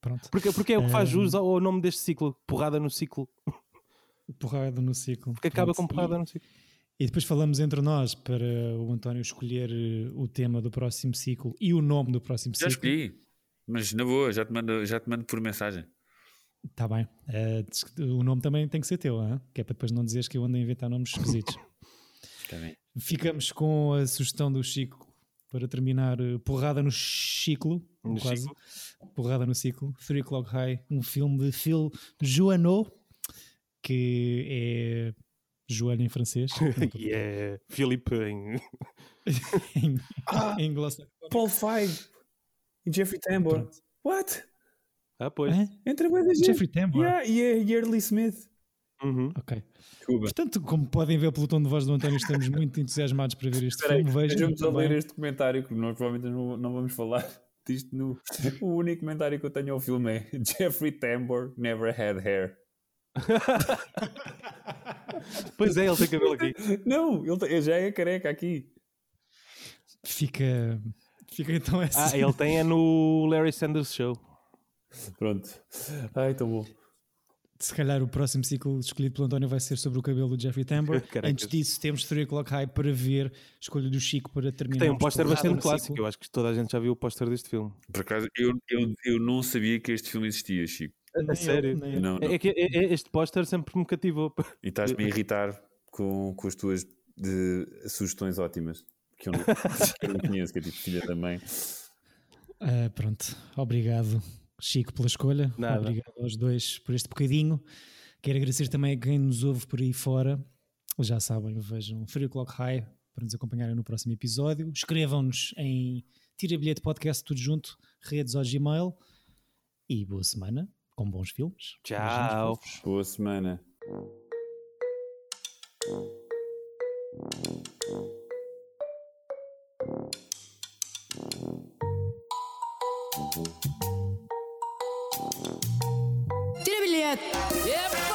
Pronto.
Porque, porque é o que faz jus ao ao nome deste ciclo. Porrada no ciclo.
Porrada no ciclo.
Porque acaba
Pronto.
com porrada no ciclo.
E, e depois falamos entre nós para o António escolher eh, o tema do próximo ciclo e o nome do próximo
Já
ciclo.
escolhi. Mas na boa, já te mando, já te mando por mensagem.
Está bem. Que o nome também tem que ser teu, hein? que é para depois não dizeres que eu ando a inventar nomes esquisitos. *laughs*
Bem.
Ficamos com a sugestão do Chico para terminar eh, Porrada no Ciclo.
No
quase.
ciclo.
Porrada no Ciclo. Three O'Clock High, um filme de Phil Joanneau, que é Joana em francês. *laughs*
E é Filipe em. *laughs*
em,
Ah!
em.
Paul Feig e Jeffrey Tambor.
Pronto.
What?
Ah, pois.
Hã?
Entre a gente.
Jeffrey Tambor.
Yeah, e a Yearly Smith.
Uhum.
Ok.
Desculpa.
Portanto, como podem ver pelo tom de voz do António, estamos muito entusiasmados para ver este
Espera
filme. Vejam
Deixa-me só
também.
ler este comentário que nós provavelmente não, não vamos falar *laughs* disto. No... O único comentário que eu tenho ao filme é *laughs* Jeffrey Tambor never had hair. *laughs*
Pois é, ele tem cabelo aqui.
Não, ele tem- já é careca aqui.
Fica, fica então essa.
Ah, ele tem é no Larry Sanders Show.
Pronto. Ai, tão bom.
Se calhar o próximo ciclo escolhido pelo António vai ser sobre o cabelo do Jeffrey Tambor. *laughs*
Caracas.
Antes disso, temos 3 O'Clock High para ver. Escolha do Chico para terminar.
Tem um póster bastante clássico.
ciclo.
Eu acho que toda a gente já viu o póster deste filme.
Por acaso, eu, eu, eu não sabia que este filme existia, Chico.
Eu,
sério?
eu.
Não, não.
É, é que é- é- este póster sempre me cativou.
E estás-me a irritar com, com as tuas de, sugestões ótimas. Que eu não, *laughs* eu não conheço, que é tipo filha da mãe.
Ah, pronto. Obrigado, Chico, pela escolha.
Nada.
Obrigado aos dois por este bocadinho. Quero agradecer também a quem nos ouve por aí fora. Já sabem, vejam 3 O'Clock High para nos acompanharem no próximo episódio. Escrevam-nos em Tira Bilhete Podcast, tudo junto, redes ao Gmail. E boa semana, com bons filmes.
Tchau.
Beijinhos,
Boa semana.
Tira bilhete!